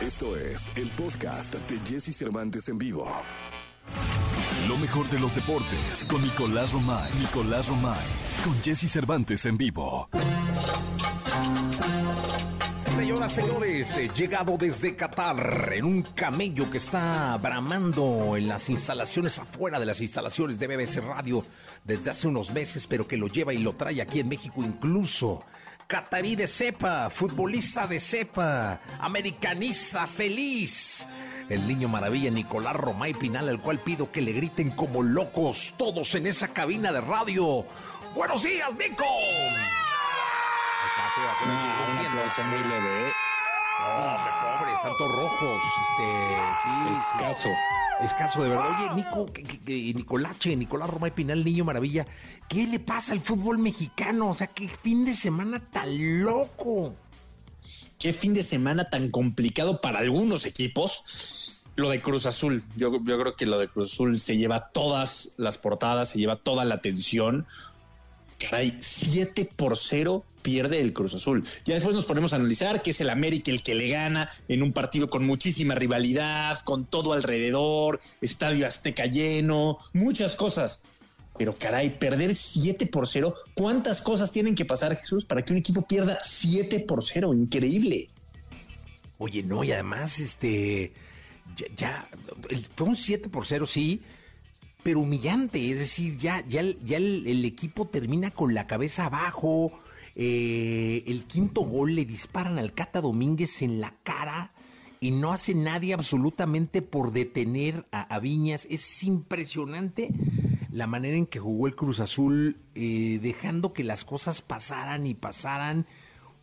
Esto es el podcast de Jesse Cervantes en vivo. Lo mejor de los deportes con Nicolás Romay. Nicolás Romay. Con Jesse Cervantes en vivo. Señoras, señores, he llegado desde Qatar en un camello que está bramando en las instalaciones afuera de las instalaciones de BBC Radio desde hace unos meses, pero que lo lleva y lo trae aquí en México incluso. Catarí de cepa, futbolista de cepa, americanista feliz. El niño maravilla Nicolás Romay Pinal, al cual pido que le griten como locos todos en esa cabina de radio. ¡Buenos días, Nico! Aplauso muy leve. No, hombre, pobre, están todos rojos. Este, sí, Escaso. Escaso, de verdad. Oye, Nico, que, que- que Nicolache, Nicolás Romay Pinal, Niño Maravilla, ¿qué le pasa al fútbol mexicano? O sea, qué fin de semana tan loco. Qué fin de semana tan complicado para algunos equipos. Lo de Cruz Azul. Yo, yo creo que lo de Cruz Azul se lleva todas las portadas, se lleva toda la atención. Caray, 7 por 0 pierde el Cruz Azul. Ya después nos ponemos a analizar que es el América el que le gana en un partido con muchísima rivalidad, con todo alrededor, estadio Azteca lleno, muchas cosas. Pero caray, perder 7 por 0, ¿cuántas cosas tienen que pasar, Jesús, para que un equipo pierda 7 por 0? Increíble. Oye, no, y además, este, ya, ya, fue un 7 por 0, sí, pero humillante, es decir, ya, ya, el equipo termina con la cabeza abajo, eh, el quinto gol le disparan al Cata Domínguez en la cara y no hace nadie absolutamente por detener a, Viñas, es impresionante la manera en que jugó el Cruz Azul, eh, dejando que las cosas pasaran y pasaran,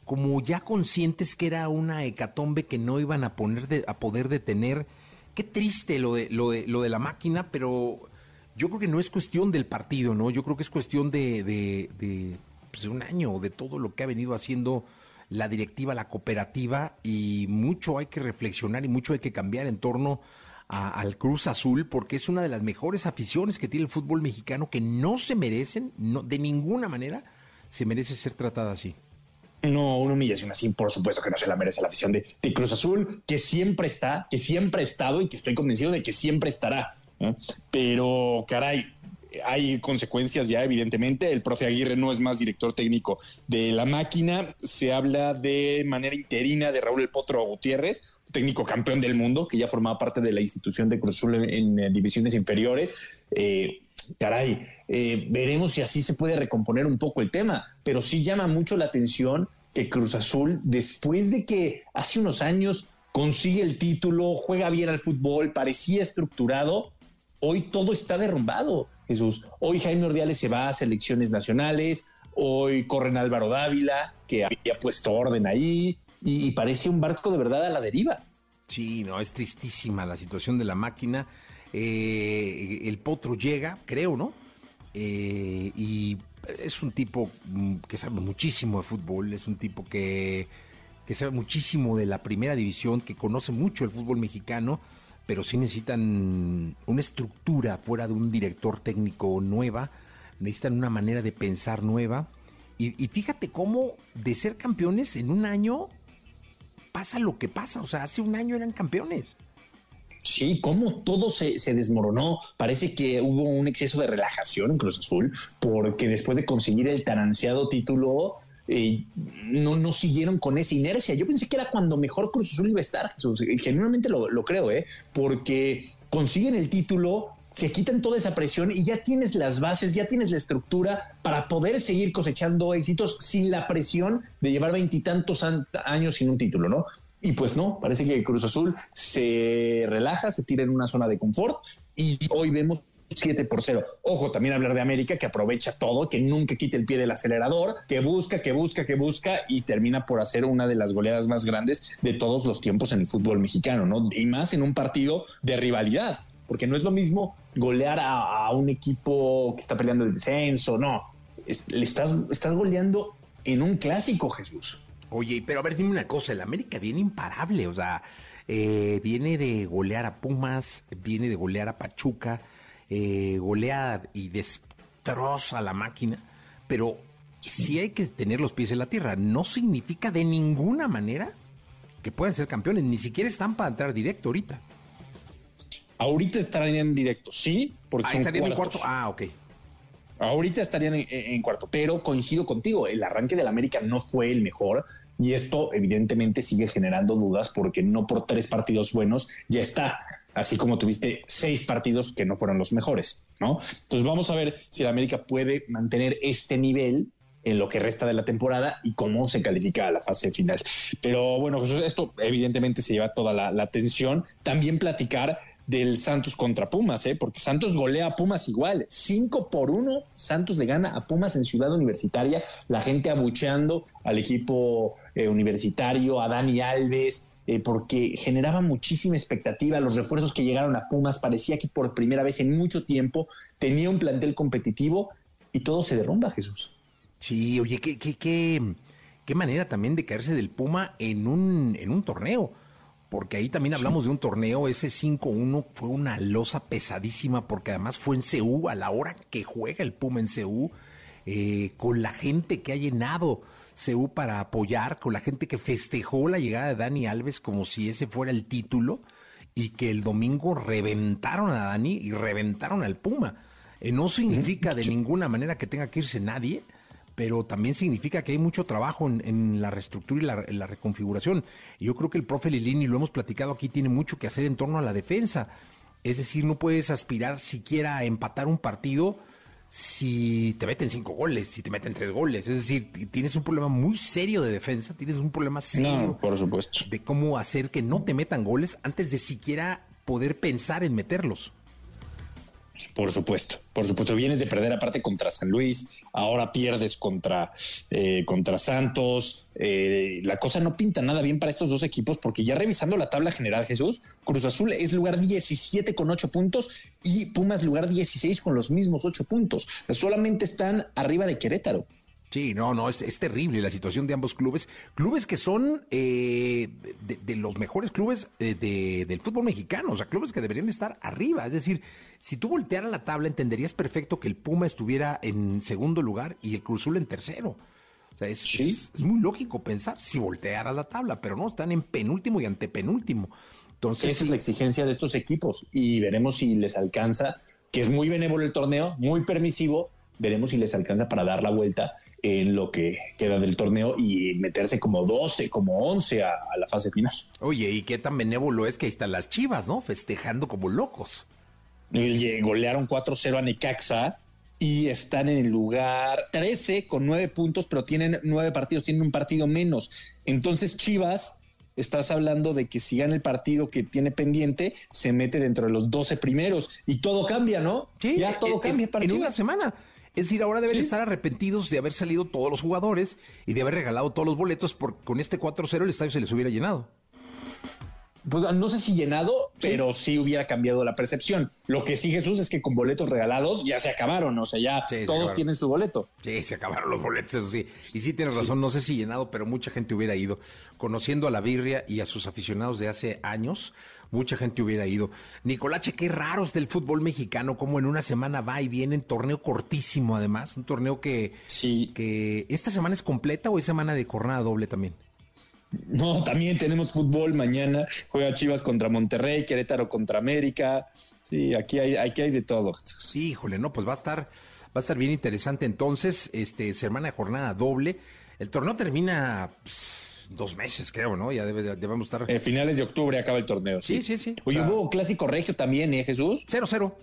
como ya conscientes que era una hecatombe que no iban a poner de- a poder detener. Qué triste lo de, lo de lo de la máquina, pero yo creo que no es cuestión del partido, ¿no? Yo creo que es cuestión de, pues, de un año, de todo lo que ha venido haciendo la directiva, la cooperativa, y mucho hay que reflexionar y mucho hay que cambiar en torno al Cruz Azul, porque es una de las mejores aficiones que tiene el fútbol mexicano que no se merecen, no, de ninguna manera se merece ser tratada así. No, una humillación así, por supuesto que no se la merece la afición de, de Cruz Azul, que siempre está, que siempre ha estado y que estoy convencido de que siempre estará. Pero, caray, hay consecuencias ya, evidentemente. El profe Aguirre no es más director técnico de la máquina. Se habla de manera interina de Raúl El Potro Gutiérrez, técnico campeón del mundo, que ya formaba parte de la institución de Cruz Azul en, eh, divisiones inferiores. Eh, caray, eh, veremos si así se puede recomponer un poco el tema, pero sí llama mucho la atención que Cruz Azul, después de que hace unos años consigue el título, juega bien al fútbol, parecía estructurado, hoy todo está derrumbado, Jesús. Hoy Jaime Ordiales se va a selecciones nacionales, hoy corren Álvaro Dávila, que había puesto orden ahí, y, parece un barco de verdad a la deriva. Sí, no, es tristísima la situación de la máquina. Eh, el potro llega, creo, ¿no? Eh, y es un tipo mm, que sabe muchísimo de fútbol, es un tipo que, que sabe muchísimo de la primera división, que conoce mucho el fútbol mexicano, pero sí necesitan una estructura fuera de un director técnico nueva, necesitan una manera de pensar nueva. Y, y fíjate cómo de ser campeones en un año pasa lo que pasa. O sea, hace un año eran campeones. Sí, cómo todo se, se desmoronó. Parece que hubo un exceso de relajación en Cruz Azul, porque después de conseguir el tan ansiado título, eh, no, no siguieron con esa inercia. Yo pensé que era cuando mejor Cruz Azul iba a estar, Genuinamente lo, lo creo, ¿eh? Porque consiguen el título, se quitan toda esa presión y ya tienes las bases, ya tienes la estructura para poder seguir cosechando éxitos sin la presión de llevar veintitantos an- años sin un título, ¿no? Y pues no, parece que Cruz Azul se relaja, se tira en una zona de confort y hoy vemos 7 por 0. Ojo, también hablar de América que aprovecha todo, que nunca quita el pie del acelerador, que busca, que busca, que busca y termina por hacer una de las goleadas más grandes de todos los tiempos en el fútbol mexicano, ¿no? Y más en un partido de rivalidad, porque no es lo mismo golear a, un equipo que está peleando el descenso, no. Le estás, estás goleando en un clásico, Jesús. Oye, pero a ver, dime una cosa, el América viene imparable, o sea, eh, viene de golear a Pumas, viene de golear a Pachuca, eh, golea y destroza la máquina, pero sí hay que tener los pies en la tierra. No significa de ninguna manera que pueden ser campeones. Ni siquiera están para entrar directo ahorita. Ahorita estarían en directo, sí, porque ah, estarían en cuarto. Ah, ok. Ahorita estarían en, cuarto, pero coincido contigo, el arranque del América no fue el mejor y esto evidentemente sigue generando dudas porque no por tres partidos buenos ya está, así como tuviste seis partidos que no fueron los mejores, ¿no? Entonces vamos a ver si el América puede mantener este nivel en lo que resta de la temporada y cómo se califica a la fase final. Pero bueno, esto evidentemente se lleva toda la, atención. También platicar del Santos contra Pumas, ¿eh? porque Santos golea a Pumas igual, 5 por 1, Santos le gana a Pumas en Ciudad Universitaria, la gente abucheando al equipo eh, universitario, a Dani Alves, eh, porque generaba muchísima expectativa, los refuerzos que llegaron a Pumas parecía que por primera vez en mucho tiempo tenía un plantel competitivo y todo se derrumba, Jesús. Sí, oye, qué, qué, qué, qué manera también de caerse del Puma en un, en un torneo porque ahí también hablamos de un torneo, ese 5-1 fue una losa pesadísima, porque además fue en CU, a la hora que juega el Puma en CU, eh, con la gente que ha llenado CU para apoyar, con la gente que festejó la llegada de Dani Alves como si ese fuera el título, y que el domingo reventaron a Dani y reventaron al Puma. Eh, no significa de ninguna manera que tenga que irse nadie, pero también significa que hay mucho trabajo en, la reestructura y la, reconfiguración. Y yo creo que el profe Lilini, lo hemos platicado aquí, tiene mucho que hacer en torno a la defensa. Es decir, no puedes aspirar siquiera a empatar un partido si te meten cinco goles, si te meten tres goles. Es decir, tienes un problema muy serio de defensa, tienes un problema serio por supuesto. de cómo hacer que no te metan goles antes de siquiera poder pensar en meterlos. Por supuesto, por supuesto. Vienes de perder aparte contra San Luis, ahora pierdes contra, eh, contra Santos. Eh, la cosa no pinta nada bien para estos dos equipos porque ya revisando la tabla general, Jesús, Cruz Azul es lugar 17 con 8 puntos y Pumas lugar 16 con los mismos 8 puntos. Solamente están arriba de Querétaro. Sí, no, no, es, terrible la situación de ambos clubes. Clubes que son eh, de, los mejores clubes eh, del fútbol mexicano, o sea, clubes que deberían estar arriba. Es decir, si tú voltearas la tabla, entenderías perfecto que el Puma estuviera en segundo lugar y el Cruzul en tercero. O sea, es, muy lógico pensar si volteara la tabla, pero no, están en penúltimo y antepenúltimo. Entonces, Esa es la exigencia de estos equipos y veremos si les alcanza, que es muy benévolo el torneo, muy permisivo, veremos si les alcanza para dar la vuelta en lo que queda del torneo y meterse como 12, como 11 a, la fase final. Oye, y qué tan benévolo es que ahí están las chivas, ¿no? Festejando como locos. Y golearon 4-0 a Necaxa y están en el lugar 13 con 9 puntos, pero tienen 9 partidos, tienen un partido menos. Entonces Chivas, estás hablando de que si gana el partido que tiene pendiente, se mete dentro de los 12 primeros y todo cambia, ¿no? Sí, ya todo cambia para en una semana. Es decir, ahora deben estar arrepentidos de haber salido todos los jugadores y de haber regalado todos los boletos, porque con este 4-0 el estadio se les hubiera llenado. Pues no sé si llenado, pero sí hubiera cambiado la percepción. Lo que sí, Jesús, es que con boletos regalados ya se acabaron, o sea, ya todos tienen su boleto. Sí, se acabaron los boletos, eso sí. Y sí tienes razón, no sé si llenado, pero mucha gente hubiera ido. Conociendo a la Birria y a sus aficionados de hace años, mucha gente hubiera ido. Nicolache, qué raros del fútbol mexicano, como en una semana va y viene, en torneo cortísimo además, un torneo que, sí. que esta semana es completa o es semana de jornada doble también. No, también tenemos fútbol mañana, juega Chivas contra Monterrey, Querétaro contra América. Sí, aquí hay, aquí hay de todo. Sí, híjole, no, pues va a estar, va a estar bien interesante entonces, este, semana de jornada doble. El torneo termina pues, dos meses, creo, ¿no? Ya debe, debemos estar. En finales de octubre acaba el torneo. Sí, sí, sí. Oye, hubo clásico regio también, ¿eh, Jesús? 0-0.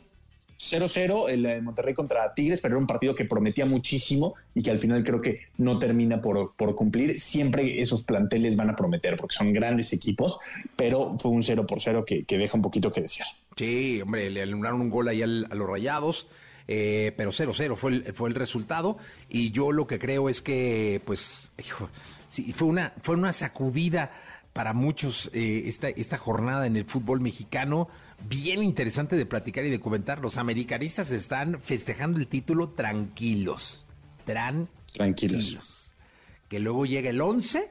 0-0 el Monterrey contra Tigres, pero era un partido que prometía muchísimo y que al final creo que no termina por, por cumplir. Siempre esos planteles van a prometer porque son grandes equipos, pero fue un 0 por 0 que, deja un poquito que desear. Sí, hombre, le alumnaron un gol ahí a los rayados. Eh, pero 0-0 fue el, fue el resultado y yo lo que creo es que, pues, hijo, Sí, fue una, fue una sacudida para muchos eh, esta, esta jornada en el fútbol mexicano. Bien interesante de platicar y de comentar. Los americanistas están festejando el título tranquilos. Tranquilos. Que luego llega el 11,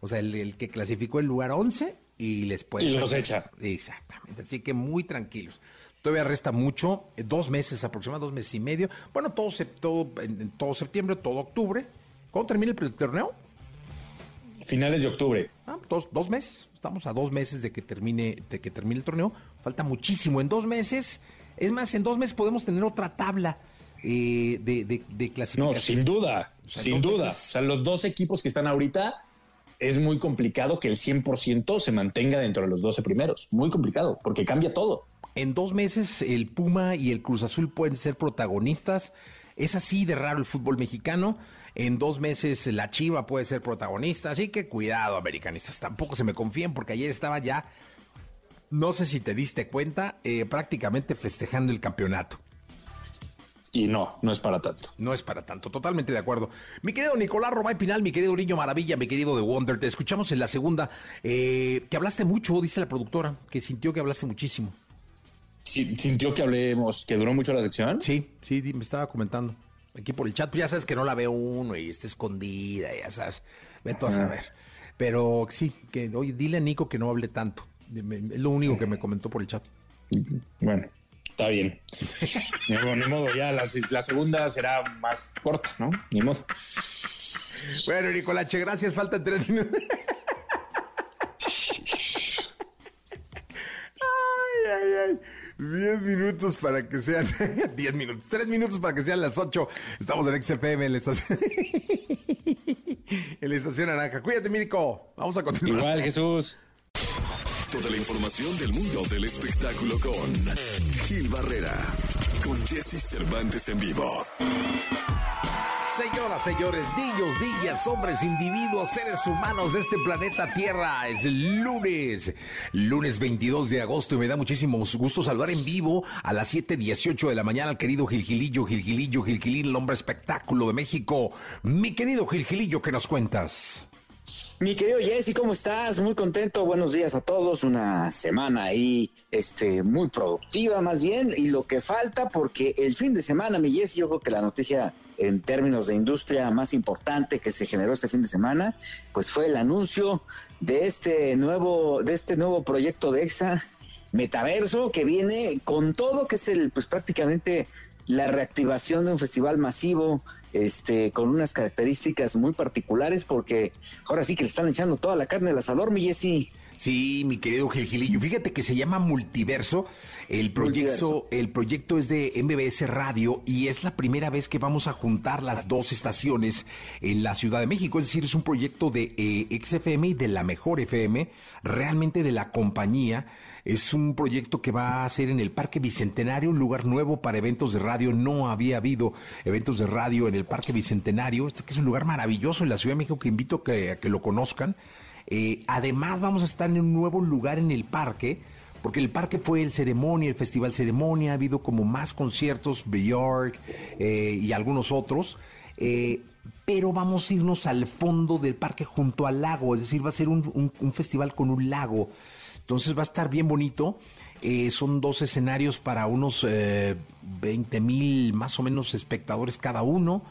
o sea, el, que clasificó el lugar 11 y les puede... Y los echa. Exactamente. Así que muy tranquilos. Todavía resta mucho, eh, dos meses aproximadamente, dos meses y medio. Bueno, todo, todo, todo septiembre, todo octubre. ¿Cuándo termina el torneo? Finales de octubre. Ah, dos, dos meses. estamos a dos meses de que termine, de que termine el torneo. Falta muchísimo. En dos meses, es más, en dos meses podemos tener otra tabla eh, de, de, clasificación. No, sin duda, sin duda. O sea, los dos equipos que están ahorita es muy complicado que el 100% se mantenga dentro de los 12 primeros. Muy complicado, porque cambia todo. En dos meses el Puma y el Cruz Azul pueden ser protagonistas. Es así de raro el fútbol mexicano. En dos meses la Chiva puede ser protagonista. Así que cuidado, americanistas. Tampoco se me confíen porque ayer estaba ya, no sé si te diste cuenta, eh, prácticamente festejando el campeonato. Y no, no es para tanto. No es para tanto, totalmente de acuerdo. Mi querido Nicolás Romay Pinal, mi querido Niño Maravilla, mi querido The Wonder, te escuchamos en la segunda, eh, que hablaste mucho, dice la productora, que sintió que hablaste muchísimo. ¿Sintió que hablemos, que duró mucho la sección? Sí, sí, me estaba comentando. Aquí por el chat, pues ya sabes que no la ve uno y está escondida, ya sabes. Vete a saber. Pero sí, que oye, dile a Nico que no hable tanto. Es lo único que me comentó por el chat. Bueno, está bien. ni modo, ya la, segunda será más corta, ¿no? Ni modo. Bueno, Nicolache, gracias. Faltan tres minutos. ay, ay, ay. 10 minutos para que sean 10 minutos, 3 minutos para que sean las 8. Estamos en XFM en la estación, en la estación Naranja. Cuídate, Mirico. Vamos a continuar. Igual, Jesús. Toda la información del mundo del espectáculo con Gil Barrera, con Jesse Cervantes en vivo. Señoras, señores, niños, niñas, hombres, individuos, seres humanos de este planeta Tierra, es lunes, lunes 22 de agosto y me da muchísimo gusto saludar en vivo a las 7.18 de la mañana al querido Gilgilillo, Gilgilillo, Gilgilín, el hombre espectáculo de México. Mi querido Gilgilillo, ¿qué nos cuentas? Mi querido Jesse, ¿cómo estás? Muy contento. Buenos días a todos. Una semana ahí, este, muy productiva más bien. Y lo que falta, porque el fin de semana, mi Jesse, yo creo que la noticia en términos de industria más importante que se generó este fin de semana, pues fue el anuncio de este nuevo, de este nuevo proyecto de EXA Metaverso que viene con todo, que es el, pues prácticamente la reactivación de un festival masivo este, con unas características muy particulares, porque ahora sí que le están echando toda la carne al asador, mi Jessy. Sí, mi querido Gilgilillo. Fíjate que se llama Multiverso. El proyecto, el proyecto es de MBS Radio y es la primera vez que vamos a juntar las dos estaciones en la Ciudad de México. Es decir, es un proyecto de eh, XFM y de la mejor FM, realmente de la compañía. Es un proyecto que va a ser en el Parque Bicentenario, un lugar nuevo para eventos de radio. No había habido eventos de radio en el Parque Bicentenario. Este que es un lugar maravilloso en la Ciudad de México que invito a que, lo conozcan. Eh, además, vamos a estar en un nuevo lugar en el parque, porque el parque fue el ceremonia, el festival ceremonia, ha habido como más conciertos, Bjork eh, y algunos otros. Eh, pero vamos a irnos al fondo del parque junto al lago, es decir, va a ser un festival con un lago. Entonces va a estar bien bonito. Son dos escenarios para unos 20 eh, mil más o menos espectadores cada uno.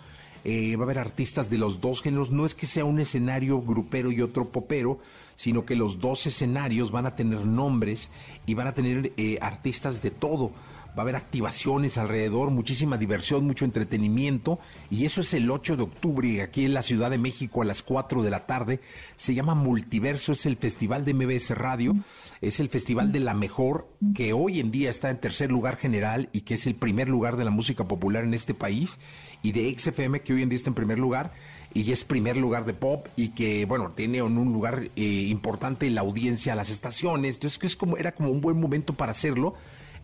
Eh, va a haber artistas de los dos géneros. No es que sea un escenario grupero y otro popero, sino que los dos escenarios van a tener nombres y van a tener artistas de todo va a haber activaciones alrededor, muchísima diversión, mucho entretenimiento y eso es el 8 de octubre aquí en la Ciudad de México a las 4 de la tarde. Se llama Multiverso, es el festival de MBS Radio, es el festival de la mejor que hoy en día está en tercer lugar general y que es el primer lugar de la música popular en este país y de XFM que hoy en día está en primer lugar y es primer lugar de pop y que bueno tiene un lugar eh, importante en la audiencia a las estaciones entonces que es como era como un buen momento para hacerlo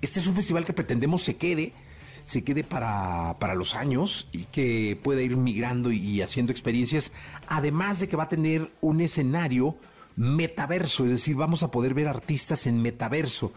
este es un festival que pretendemos se quede, se quede para, los años y que pueda ir migrando y, haciendo experiencias, además de que va a tener un escenario metaverso, es decir, vamos a poder ver artistas en metaverso,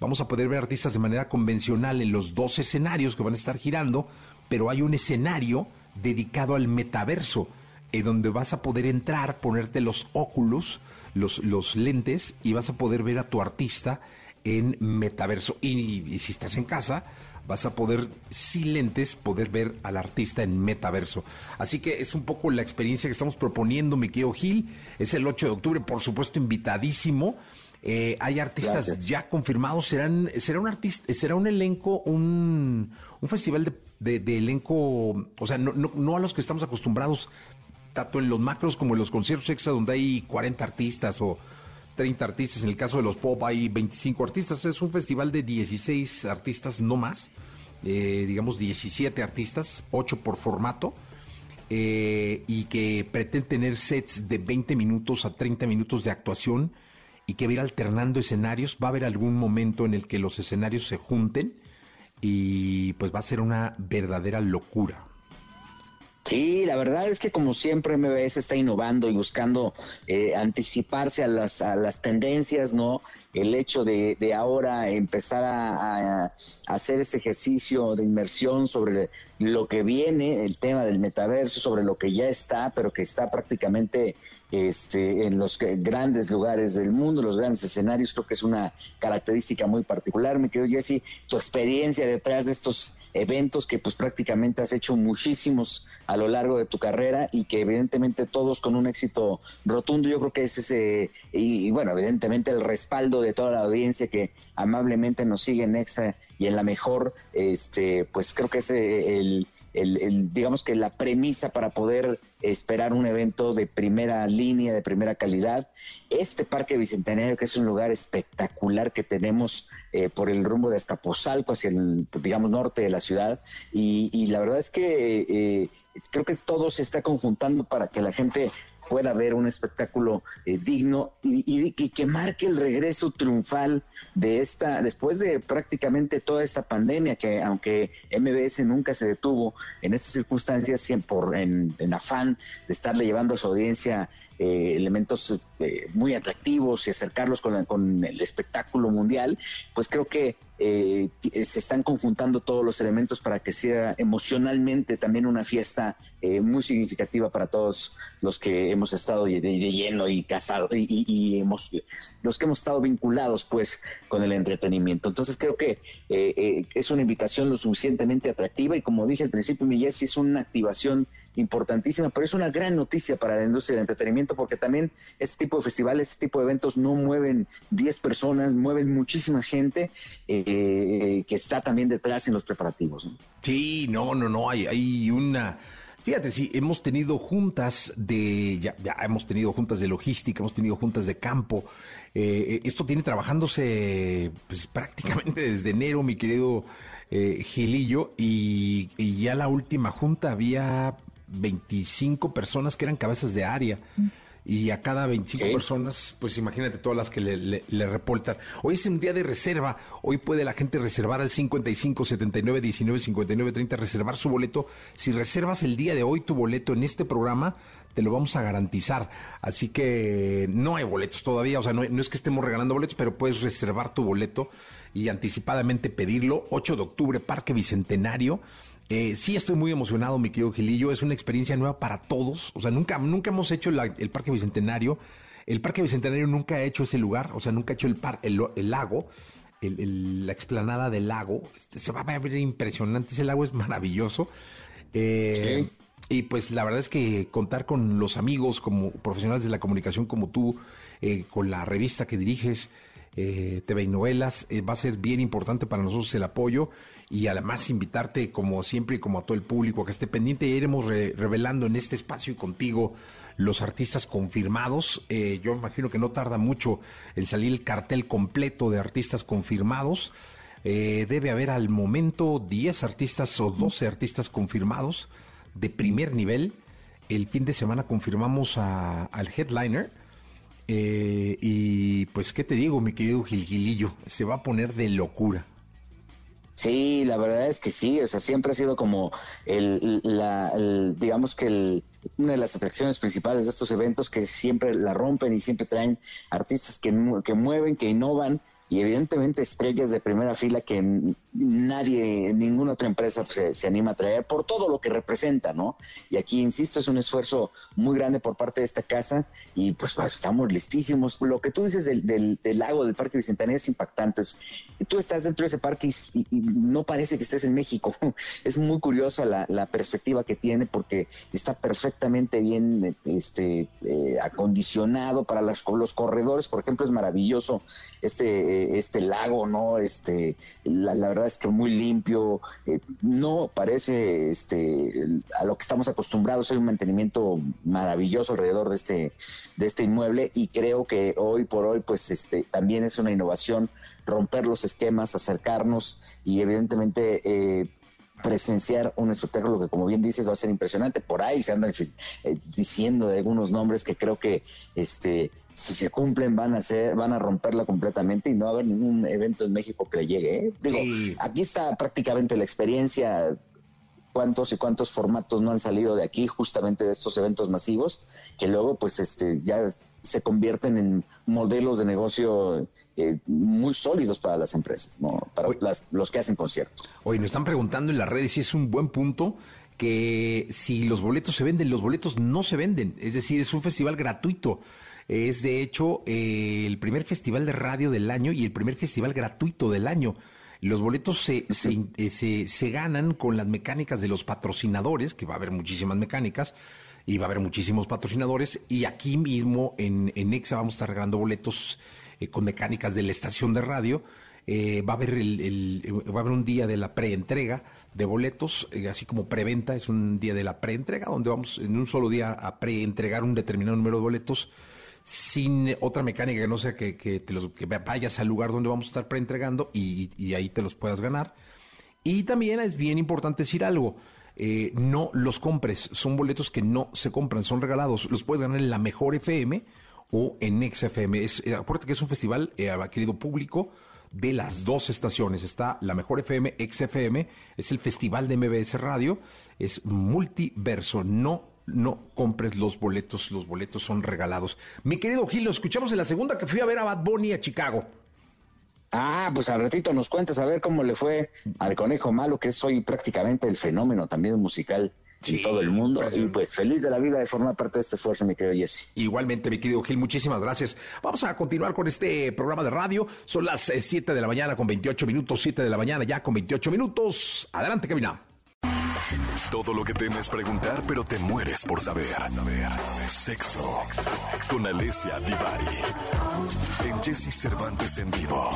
vamos a poder ver artistas de manera convencional en los dos escenarios que van a estar girando, pero hay un escenario dedicado al metaverso, en donde vas a poder entrar, ponerte los óculos, los, los lentes, y vas a poder ver a tu artista en metaverso. Y, si estás en casa, vas a poder, sin lentes, poder ver al artista en metaverso. Así que es un poco la experiencia que estamos proponiendo, mi querido Gil. Es el 8 de octubre, por supuesto, invitadísimo. Eh, hay artistas ya confirmados. Serán, será un artista, será un elenco, un, un festival de, de, elenco, o sea, no, no, no, a los que estamos acostumbrados, tanto en los macros como en los conciertos extra, donde hay 40 artistas o 30 artistas, en el caso de los pop hay 25 artistas, es un festival de 16 artistas, no más, eh, digamos 17 artistas, 8 por formato, eh, y que pretende tener sets de 20 minutos a 30 minutos de actuación y que va a ir alternando escenarios, va a haber algún momento en el que los escenarios se junten y pues va a ser una verdadera locura. Sí, la verdad es que como siempre MBS está innovando y buscando eh, anticiparse a las, a las tendencias, ¿no? El hecho de, de ahora empezar a, hacer este ejercicio de inmersión sobre lo que viene, el tema del metaverso, sobre lo que ya está, pero que está prácticamente este, en los grandes lugares del mundo, los grandes escenarios, creo que es una característica muy particular. Mi querido Jesse, tu experiencia detrás de estos eventos que pues prácticamente has hecho muchísimos a lo largo de tu carrera y que evidentemente todos con un éxito rotundo, yo creo que es ese, y, bueno, evidentemente el respaldo de toda la audiencia que amablemente nos sigue en Exa y en la mejor, este, pues creo que es el, el, digamos que la premisa para poder esperar un evento de primera línea, de primera calidad. Este Parque Bicentenario, que es un lugar espectacular que tenemos eh, por el rumbo de Escapozalco hacia el, digamos, norte de la ciudad. Y, la verdad es que eh, creo que todo se está conjuntando para que la gente pueda ver un espectáculo eh, digno y, que marque el regreso triunfal de esta, después de prácticamente toda esta pandemia, que aunque MBS nunca se detuvo en estas circunstancias, siempre en, en afán de estarle llevando a su audiencia eh, elementos eh, muy atractivos y acercarlos con, con, el espectáculo mundial, pues creo que eh, se están conjuntando todos los elementos para que sea emocionalmente también una fiesta muy significativa para todos los que hemos estado de, lleno y casado y, y, hemos, los que hemos estado vinculados pues con el entretenimiento. Entonces creo que es una invitación lo suficientemente atractiva y como dije al principio, mi Jessy, es una activación importantísima, pero es una gran noticia para la industria del entretenimiento porque también este tipo de festivales, este tipo de eventos no mueven 10 personas, mueven muchísima gente eh, que está también detrás en los preparativos. Sí, no, no, no, hay, una... Fíjate, sí, hemos tenido juntas de, ya, ya, hemos tenido juntas de logística, hemos tenido juntas de campo. Eh, esto tiene trabajándose pues, prácticamente desde enero, mi querido eh, Gilillo, y, ya la última junta había 25 personas que eran cabezas de área. Y a cada 25 personas, pues imagínate todas las que le, le, reportan. Hoy es un día de reserva. Hoy puede la gente reservar al 55 79 19 59 30, reservar su boleto. Si reservas el día de hoy tu boleto en este programa, te lo vamos a garantizar. Así que no hay boletos todavía. O sea, no, no es que estemos regalando boletos, pero puedes reservar tu boleto y anticipadamente pedirlo. 8 de octubre, Parque Bicentenario. Eh, sí estoy muy emocionado, mi querido Gilillo. Es una experiencia nueva para todos. O sea, nunca, nunca hemos hecho el Parque Bicentenario. El Parque Bicentenario nunca ha hecho ese lugar. O sea, nunca ha hecho el, par, el, lago. la explanada del lago. Este, se va a ver impresionante. Ese lago es maravilloso. Eh, y pues la verdad es que contar con los amigos como profesionales de la comunicación como tú, eh, con la revista que diriges, TV y novelas, va a ser bien importante para nosotros el apoyo y además invitarte como siempre y como a todo el público a que esté pendiente. Iremos revelando en este espacio y contigo los artistas confirmados. Eh, yo imagino que no tarda mucho en salir el cartel completo de artistas confirmados. Eh, debe haber al momento 10 artistas o 12 artistas confirmados de primer nivel. El fin de semana confirmamos al headliner. Eh, y pues, ¿qué te digo, mi querido Gilgilillo? Se va a poner de locura. Sí, la verdad es que sí, o sea, siempre ha sido como el, la, digamos que el, una de las atracciones principales de estos eventos que siempre la rompen y siempre traen artistas que, que mueven, que innovan y evidentemente estrellas de primera fila que nadie, ninguna otra empresa pues, se, anima a traer por todo lo que representa, ¿no? Y aquí, insisto, es un esfuerzo muy grande por parte de esta casa y pues, estamos listísimos. Lo que tú dices del, del, lago, del Parque Bicentenario es impactante. Tú estás dentro de ese parque y, no parece que estés en México. es muy curiosa la, la, perspectiva que tiene porque está perfectamente bien este, eh, acondicionado para las, los corredores, por ejemplo, es maravilloso este este, este lago, ¿no? Este, la, verdad es que muy limpio, eh, no parece este, a lo que estamos acostumbrados, hay un mantenimiento maravilloso alrededor de este, de este inmueble y creo que hoy por hoy, pues este, también es una innovación romper los esquemas, acercarnos y evidentemente eh, presenciar un espectáculo que, como bien dices, va a ser impresionante. Por ahí se andan eh, diciendo de algunos nombres que creo que este si se cumplen van a ser, van a romperla completamente y no va a haber ningún evento en México que le llegue. ¿eh? Digo, aquí está prácticamente la experiencia cuántos y cuántos formatos no han salido de aquí justamente de estos eventos masivos que luego pues este ya se convierten en modelos de negocio eh, muy sólidos para las empresas, para los que hacen conciertos. Hoy nos están preguntando en las redes si es un buen punto que si los boletos se venden, los boletos no se venden, es decir, es un festival gratuito. Es de hecho eh, el primer festival de radio del año y el primer festival gratuito del año. Los boletos se, se, eh, se, se ganan con las mecánicas de los patrocinadores, que va a haber muchísimas mecánicas, y va a haber muchísimos patrocinadores y aquí mismo en, en EXA vamos a estar regalando boletos eh, con mecánicas de la estación de radio. Eh, va a haber el, va a haber un día de la preentrega de boletos, eh, así como preventa, es un día de la preentrega, donde vamos en un solo día a preentregar un determinado número de boletos sin otra mecánica que no sea que, que, te los, que vayas al lugar donde vamos a estar preentregando y, y ahí te los puedas ganar. Y también es bien importante decir algo. Eh, no los compres. Son boletos que no se compran, son regalados. Los puedes ganar en la mejor FM o en XFM. Es, eh, acuérdate que es un festival, eh, querido público, de las dos estaciones. Está la mejor FM, XFM, es el festival de MBS Radio, es multiverso. No no compres los boletos, los boletos son regalados. Mi querido Gil, lo escuchamos en la segunda que fui a ver a Bad Bunny a Chicago. Ah, pues al ratito nos cuentas a ver cómo le fue al Conejo Malo, que es hoy prácticamente el fenómeno también musical en todo el mundo. Y pues feliz de la vida de formar parte de este esfuerzo, mi querido Jesse. Igualmente, mi querido Gil, muchísimas gracias. Vamos a continuar con este programa de radio. Son las 7 eh, de la mañana con 28 minutos, 7 de la mañana ya con 28 minutos. Adelante, Kevin. Todo lo que temes preguntar, pero te mueres por saber. Sexo. Con Alessia Divari. En Jesse Cervantes en vivo.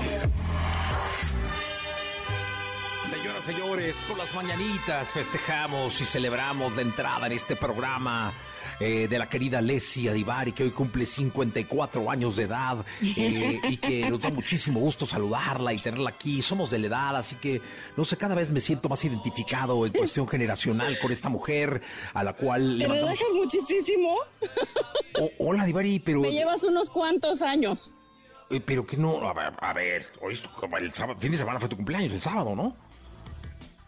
Señoras, señores, con las mañanitas festejamos y celebramos de entrada en este programa eh, de la querida Lesia Divari, que hoy cumple 54 años de edad eh, y que nos da muchísimo gusto saludarla y tenerla aquí. Somos de la edad, así que, no sé, cada vez me siento más identificado en cuestión generacional con esta mujer a la cual... ¿Te le muchísimo? hola, Divari, pero... Me llevas unos cuantos años. Eh, pero que no, a ver, a ver hoy el sábado, fin de semana fue tu cumpleaños, el sábado, ¿no?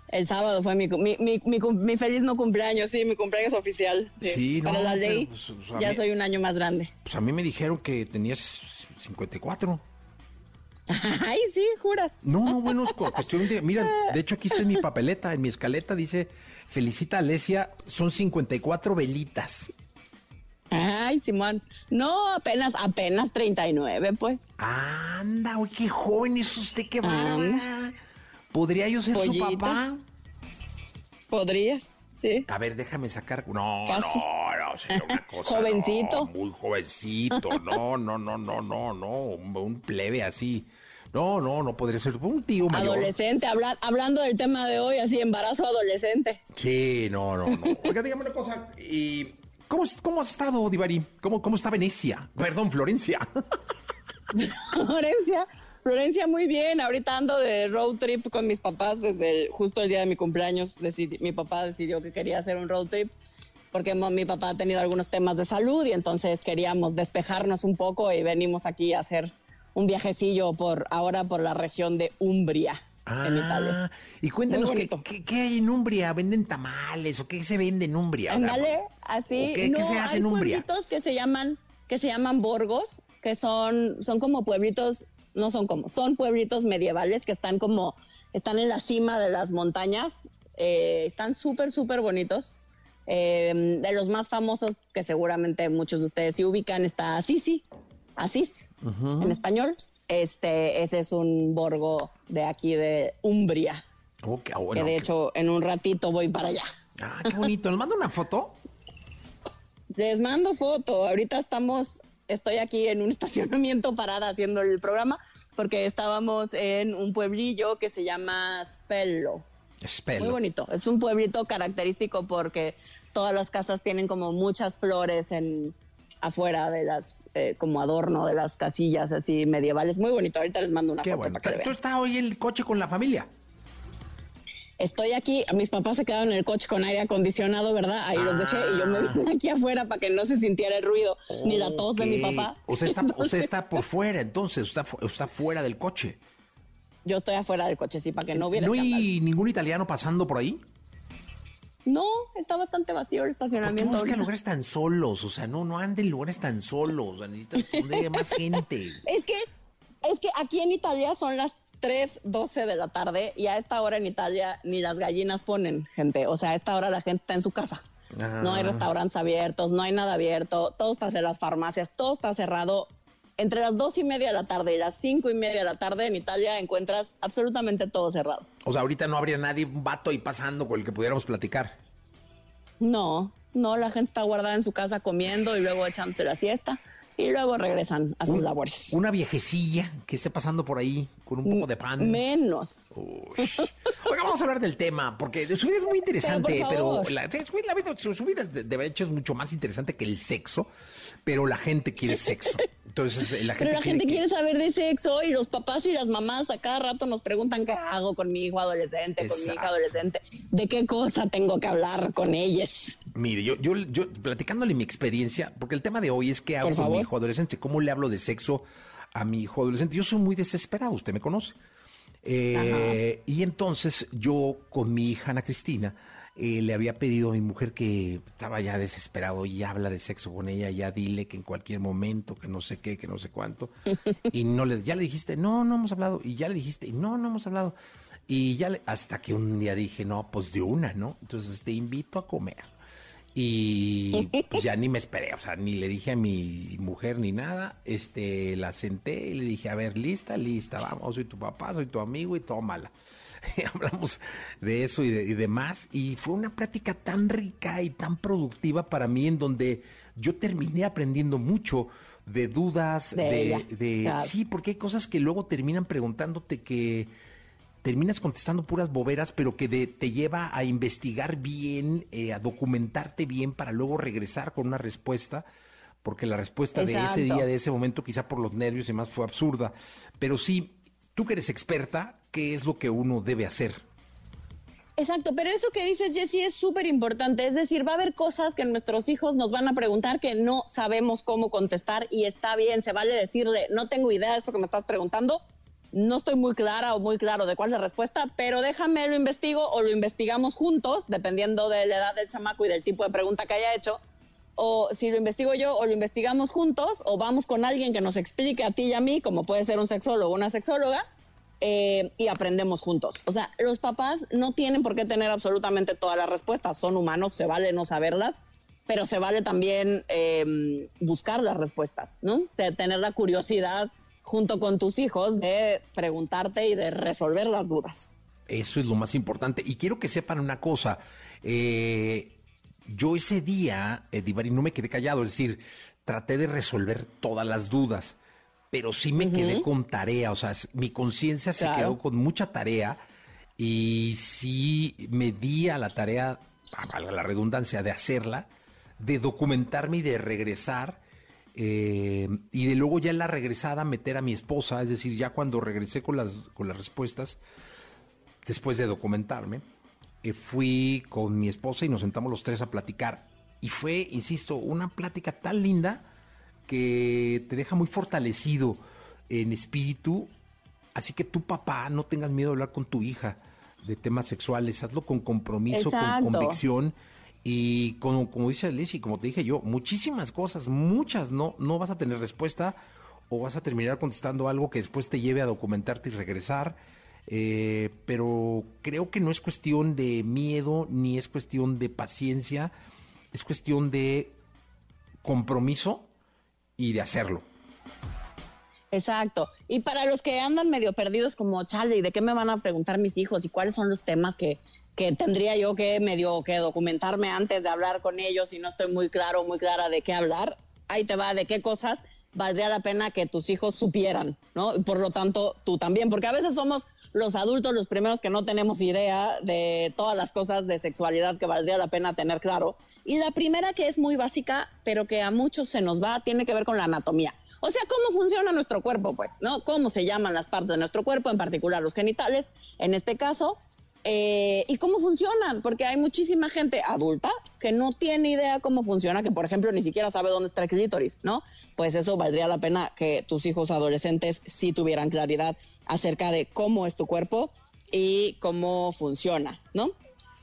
El sábado fue mi, mi, mi, mi, feliz no cumpleaños, sí, mi cumpleaños oficial. Sí, Para la ley, pues, ya soy un año más grande. Pues a mí me dijeron que tenías 54. Ay, sí, juras. No, no, bueno, es cuestión de. Mira, de hecho, aquí está en mi papeleta, en mi escaleta dice: Felicita Alesia, son 54 velitas. Ay, Simón. No, apenas, apenas 39, pues. Anda, uy, qué joven es usted, que va. ¿Podría yo ser su papá? Podrías, sí. A ver, déjame sacar. No, no, no, sería una cosa. jovencito. muy jovencito. No, no, no, no, no, no. Un, plebe así. No, no, no podría ser un tío mayor. Adolescente, hablando del tema de hoy, así, embarazo adolescente. Sí, no, no, no. Oiga, dígame una cosa. ¿Y cómo, cómo has estado, Divari? ¿Cómo, ¿Cómo está Venecia? Perdón, Florencia. Florencia. Florencia, muy bien. Ahorita ando de road trip con mis papás desde justo el día de mi cumpleaños. mi papá decidió que quería hacer un road trip porque mi papá ha tenido algunos temas de salud y entonces queríamos despejarnos un poco y venimos aquí a hacer un viajecillo por ahora por la región de Umbria. en Italia. Y cuéntanos, ¿qué, ¿qué, hay en Umbria? ¿Venden tamales o qué se vende en Umbria? Ándale, así. ¿qué, se hace en Umbria? pueblitos que se llaman, que se llaman borgos, que son, son como pueblitos no son como, son pueblitos medievales que están como, están en la cima de las montañas, eh, están súper, súper bonitos. Eh, de los más famosos que seguramente muchos de ustedes se ubican está Assisi, Asís, en español. Este, ese es un borgo de aquí de Umbria. Oh, que de hecho en un ratito voy para allá. Ah, qué bonito. ¿Nos manda una foto? Les mando foto. Ahorita estamos estoy aquí en un estacionamiento parada haciendo el programa porque estábamos en un pueblillo que se llama Spello. Spello. Muy bonito. Es un pueblito característico porque todas las casas tienen como muchas flores en afuera de las eh, como adorno de las casillas así medievales. Muy bonito. Ahorita les mando una Qué foto bueno. para que ¿Tú vean. estás hoy en el coche con la familia? Estoy aquí, mis papás se quedaron en el coche con aire acondicionado, ¿verdad? Ahí los dejé y yo me vine aquí afuera para que no se sintiera el ruido ni la tos de mi papá. Usted está, usted está por fuera, entonces, usted está, fu- está fuera del coche. Yo estoy afuera del coche, sí, para que no hubiera ¿No hay ningún italiano pasando por ahí? No, está bastante vacío el ¿Por qué estacionamiento. busca ahorita. lugares tan solos? O sea, no, no ande en lugares tan solos. O sea, necesitas donde haya más gente. Es que, es que aquí en Italia son las 3.12 de la tarde y a esta hora en Italia ni las gallinas ponen gente. O sea, a esta hora la gente está en su casa. No hay Ah. restaurantes abiertos, no hay nada abierto, todo está en las farmacias, todo está cerrado. Entre las dos y media de la tarde y las cinco y media de la tarde en Italia encuentras absolutamente todo cerrado. O sea, ahorita no habría nadie, un vato ahí pasando con el que pudiéramos platicar. No, no, la gente está guardada en su casa comiendo y luego echándose la siesta y luego regresan a sus labores. Una viejecilla que esté pasando por ahí con un poco de pan. Menos. Uy. Oiga, vamos a hablar del tema, porque su vida es muy interesante, Pero, pero, la, su, la vida, su, su vida de, de hecho es mucho más interesante que el sexo, pero la gente quiere sexo. Entonces, eh, la gente, Pero la gente que- quiere saber de sexo y los papás y las mamás a cada rato nos preguntan qué hago con mi hijo adolescente, con mi hija adolescente, de qué cosa tengo que hablar con ellas. Mire, yo, yo, yo platicándole mi experiencia, porque el tema de hoy es qué hago con mi. Hijo adolescente, cómo le hablo de sexo a mi hijo adolescente. Yo soy muy desesperado, usted me conoce. Eh, y entonces yo con mi hija Ana Cristina eh, le había pedido a mi mujer que estaba ya desesperado y habla de sexo con ella, ya dile que en cualquier momento, que no sé qué, que no sé cuánto. Y no le, ya le dijiste, no, no hemos hablado. Y ya le dijiste, no, no hemos hablado. Y ya le- hasta que un día dije, no, pues de una, ¿no? Entonces te invito a comer. Y pues ya ni me esperé, o sea, ni le dije a mi mujer ni nada. Este, la senté y le dije, a ver, lista, lista, vamos, soy tu papá, soy tu amigo y tómala. Y hablamos de eso y de, y demás. Y fue una plática tan rica y tan productiva para mí, en donde yo terminé aprendiendo mucho de dudas, De de, ella, de- claro. sí, porque hay cosas que luego terminan preguntándote que terminas contestando puras boberas, pero que de- te lleva a investigar bien, eh, a documentarte bien para luego regresar con una respuesta, porque la respuesta de ese día, de ese momento, quizá por los nervios y más fue absurda. Pero sí, tú que eres experta, ¿qué es lo que uno debe hacer? Exacto, pero eso que dices, Jessy, es súper importante. Es decir, va a haber cosas que nuestros hijos nos van a preguntar que no sabemos cómo contestar y está bien, se vale decirle, no tengo idea de eso que me estás preguntando, no estoy muy clara o muy claro de cuál es la respuesta, pero déjame lo investigo o lo investigamos juntos, dependiendo de la edad del chamaco y del tipo de pregunta que haya hecho. O si lo investigo yo o lo investigamos juntos o vamos con alguien que nos explique a ti y a mí, como puede ser un sexólogo o una sexóloga, eh, y aprendemos juntos. O sea, los papás no tienen por qué tener absolutamente todas las respuestas, son humanos, se vale no saberlas, pero se vale también eh, buscar las respuestas, ¿no? O sea, tener la curiosidad junto con tus hijos de preguntarte y de resolver las dudas. Eso es lo más importante. Y quiero que sepan una cosa. eh, yo ese día, eh, Divari, no me quedé callado, es decir, traté de resolver todas las dudas, pero sí me quedé con tarea, o sea, mi conciencia se Claro. quedó con mucha tarea y sí me di a la tarea, a valga la redundancia, de hacerla, de documentarme y de regresar. Eh, y de luego ya en la regresada meter a mi esposa, es decir, ya cuando regresé con las, con las respuestas, después de documentarme, eh, fui con mi esposa y nos sentamos los tres a platicar. Y fue, insisto, una plática tan linda que te deja muy fortalecido en espíritu. Así que tu papá, no tengas miedo de hablar con tu hija de temas sexuales, hazlo con compromiso, Exacto. con convicción. Y como, como dice Alicia y como te dije yo, muchísimas cosas, muchas no, no vas a tener respuesta o vas a terminar contestando algo que después te lleve a documentarte y regresar. Eh, pero creo que no es cuestión de miedo ni es cuestión de paciencia, es cuestión de compromiso y de hacerlo. Exacto. Y para los que andan medio perdidos como, chale, ¿y de qué me van a preguntar mis hijos? ¿Y cuáles son los temas que, que tendría yo que medio que documentarme antes de hablar con ellos y no estoy muy claro, muy clara de qué hablar? Ahí te va de qué cosas. valdría la pena que tus hijos supieran, ¿no? Por lo tanto, tú también, porque a veces somos los adultos los primeros que no tenemos idea de todas las cosas de sexualidad que valdría la pena tener claro. Y la primera que es muy básica, pero que a muchos se nos va, tiene que ver con la anatomía. O sea, cómo funciona nuestro cuerpo, pues, ¿no? Cómo se llaman las partes de nuestro cuerpo, en particular los genitales, en este caso, eh, y cómo funcionan, porque hay muchísima gente adulta que no tiene idea cómo funciona, que por ejemplo ni siquiera sabe dónde está el clítoris, ¿no? Pues eso valdría la pena que tus hijos adolescentes sí tuvieran claridad acerca de cómo es tu cuerpo y cómo funciona, ¿no?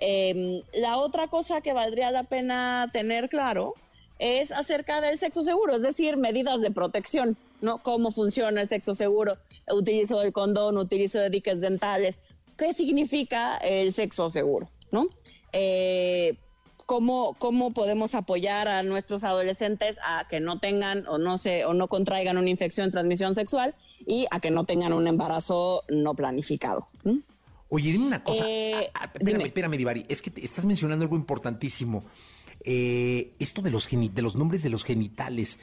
Em, la otra cosa que valdría la pena tener claro es acerca del sexo seguro, es decir, medidas de protección, ¿no? Cómo funciona el sexo seguro, utilizo el condón, utilizo de diques dentales, qué significa el sexo seguro, ¿no? Eh, cómo, cómo podemos apoyar a nuestros adolescentes a que no tengan o no se o no contraigan una infección de transmisión sexual y a que no tengan un embarazo no planificado. Oye, dime una cosa. Eh, ah, ah, espérame, espérame, Divari. Es que estás mencionando algo importantísimo. Eh, esto de los, de los nombres de los genitales.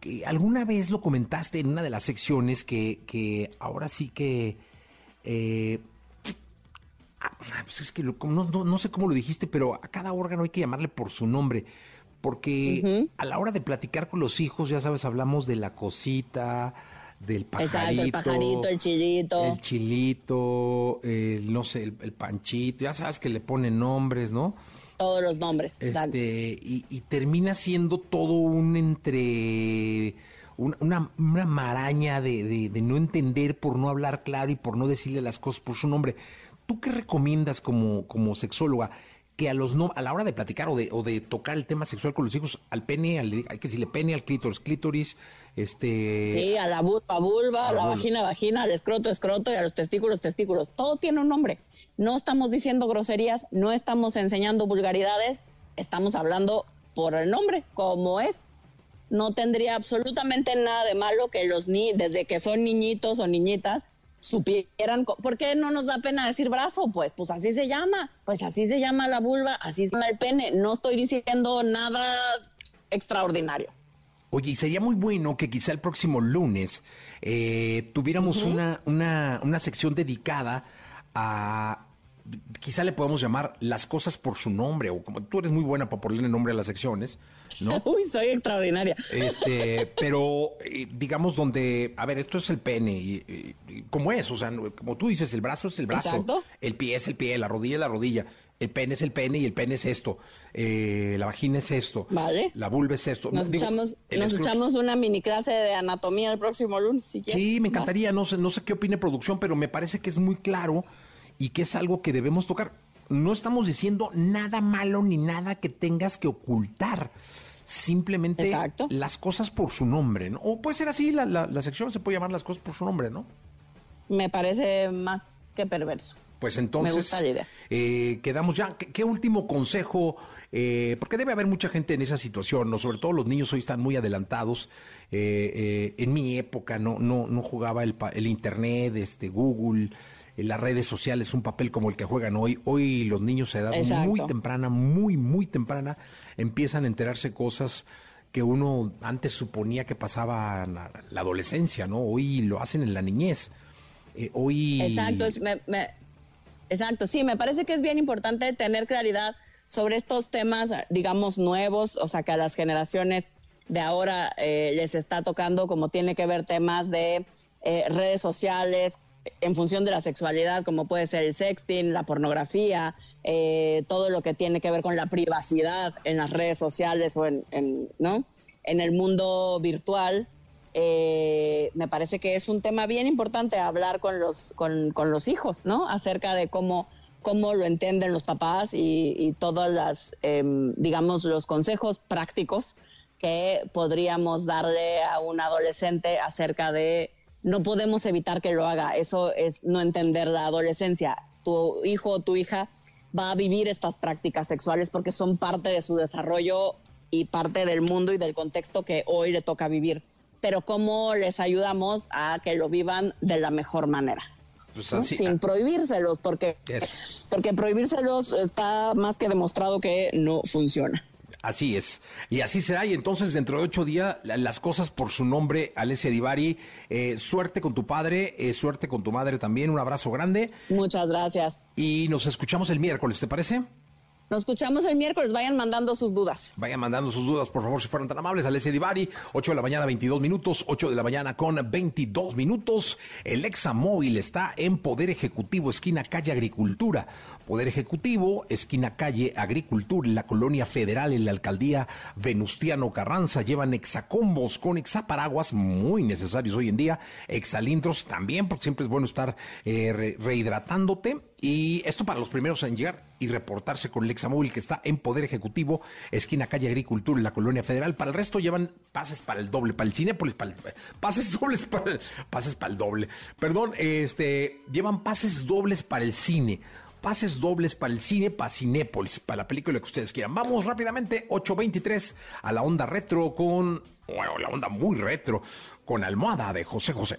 Que alguna vez lo comentaste en una de las secciones que, que ahora sí que Ah, pues es que no, sé cómo lo dijiste, pero a cada órgano hay que llamarle por su nombre. Porque a la hora de platicar con los hijos, ya sabes, hablamos de la cosita, del pajarito. el pajarito, el chilito. El chilito, el, no sé, el, panchito, ya sabes que le ponen nombres, ¿no? Todos los nombres. Este, y, termina siendo todo un entre. Una, una, maraña de, de, no entender por no hablar claro y por no decirle las cosas por su nombre. ¿Tú qué recomiendas como, como sexóloga? que a los no, a la hora de platicar o de, o de tocar el tema sexual con los hijos, al pene, al, hay que decirle pene, al clítoris, clítoris, este... Sí, a la vulva, vulva, a la, vagina, vagina, al escroto, escroto y a los testículos, testículos. Todo tiene un nombre. No estamos diciendo groserías, no estamos enseñando vulgaridades, estamos hablando por el nombre, como es. No tendría absolutamente nada de malo que los ni, desde que son niñitos o niñitas, supieran, ¿por qué no nos da pena decir brazo? Pues, pues así se llama, pues así se llama la vulva, así se llama el pene, no estoy diciendo nada extraordinario. Oye, y sería muy bueno que quizá el próximo lunes eh, tuviéramos una, una, una sección dedicada a quizá le podemos llamar las cosas por su nombre, o como tú eres muy buena para ponerle nombre a las secciones, ¿no? Uy, soy extraordinaria. Este, pero eh, digamos donde, a ver, esto es el pene, y, ¿cómo es? O sea, como tú dices, el brazo es el brazo, el pie es el pie, la rodilla es la rodilla. El pene es el pene y el pene es esto. Eh, la vagina es esto. Vale. La vulva es esto. Nos, echamos, nos echamos una mini clase de anatomía el próximo lunes, si Sí, me encantaría. No sé, no sé qué opine producción, pero me parece que es muy claro y que es algo que debemos tocar. No estamos diciendo nada malo ni nada que tengas que ocultar. Simplemente las cosas por su nombre, ¿no? O puede ser así, la, la, sección se puede llamar las cosas por su nombre, ¿no? Me parece más que perverso. Pues entonces, eh, quedamos ya. ¿Qué, último consejo? Eh, porque debe haber mucha gente en esa situación, ¿no? Sobre todo los niños hoy están muy adelantados. Eh, en mi época no, no, no jugaba el, el internet, este, Google, en las redes sociales un papel como el que juegan hoy. Hoy los niños a edad muy temprana, muy, muy temprana, empiezan a enterarse cosas que uno antes suponía que pasaba en la, adolescencia, ¿no? Hoy lo hacen en la niñez. Eh, hoy... Exacto, exacto, sí, me parece que es bien importante tener claridad sobre estos temas, digamos, nuevos, o sea, que a las generaciones de ahora eh, les está tocando, como tiene que ver temas de eh, redes sociales, en función de la sexualidad, como puede ser el sexting, la pornografía, eh, todo lo que tiene que ver con la privacidad en las redes sociales o en, ¿no? en el mundo virtual, eh, me parece que es un tema bien importante hablar con los, con, los hijos, ¿no? Acerca de cómo, cómo lo entienden los papás y, y todos las, em, digamos, los consejos prácticos que podríamos darle a un adolescente acerca de no podemos evitar que lo haga. Eso es no entender la adolescencia. Tu hijo o tu hija va a vivir estas prácticas sexuales porque son parte de su desarrollo y parte del mundo y del contexto que hoy le toca vivir. Pero ¿cómo les ayudamos a que lo vivan de la mejor manera? Pues Sin ah. prohibírselos, porque, porque prohibírselos está más que demostrado que no funciona. Así es. Y así será. Y entonces, dentro de ocho días, las cosas por su nombre, Alessia Divari. Eh, suerte con tu padre, eh, suerte con tu madre también. Un abrazo grande. Muchas gracias. Y nos escuchamos el miércoles, ¿te parece? Nos escuchamos el miércoles. Vayan mandando sus dudas. Vayan mandando sus dudas, por favor, si fueron tan amables. Alessia Divari, 8 de la mañana, 22 minutos. 8 de la mañana con 22 minutos. El Examóvil está en Poder Ejecutivo, esquina calle Agricultura. Poder Ejecutivo, esquina calle Agricultura, la colonia federal, en la alcaldía Venustiano Carranza. Llevan hexacombos con hexaparaguas, muy necesarios hoy en día. Exalintros también, porque siempre es bueno estar eh, rehidratándote y esto para los primeros en llegar y reportarse con el Examóvil que está en Poder Ejecutivo, esquina calle Agricultura en la Colonia Federal. Para el resto llevan pases para el doble, para el Cinépolis, para pases dobles para el, pases para el doble. Perdón, este llevan pases dobles para el cine. Pases dobles para el cine, para Cinépolis, para la película que ustedes quieran. Vamos rápidamente, 8.23 a la onda retro con, bueno, la onda muy retro, con Almohada de José José.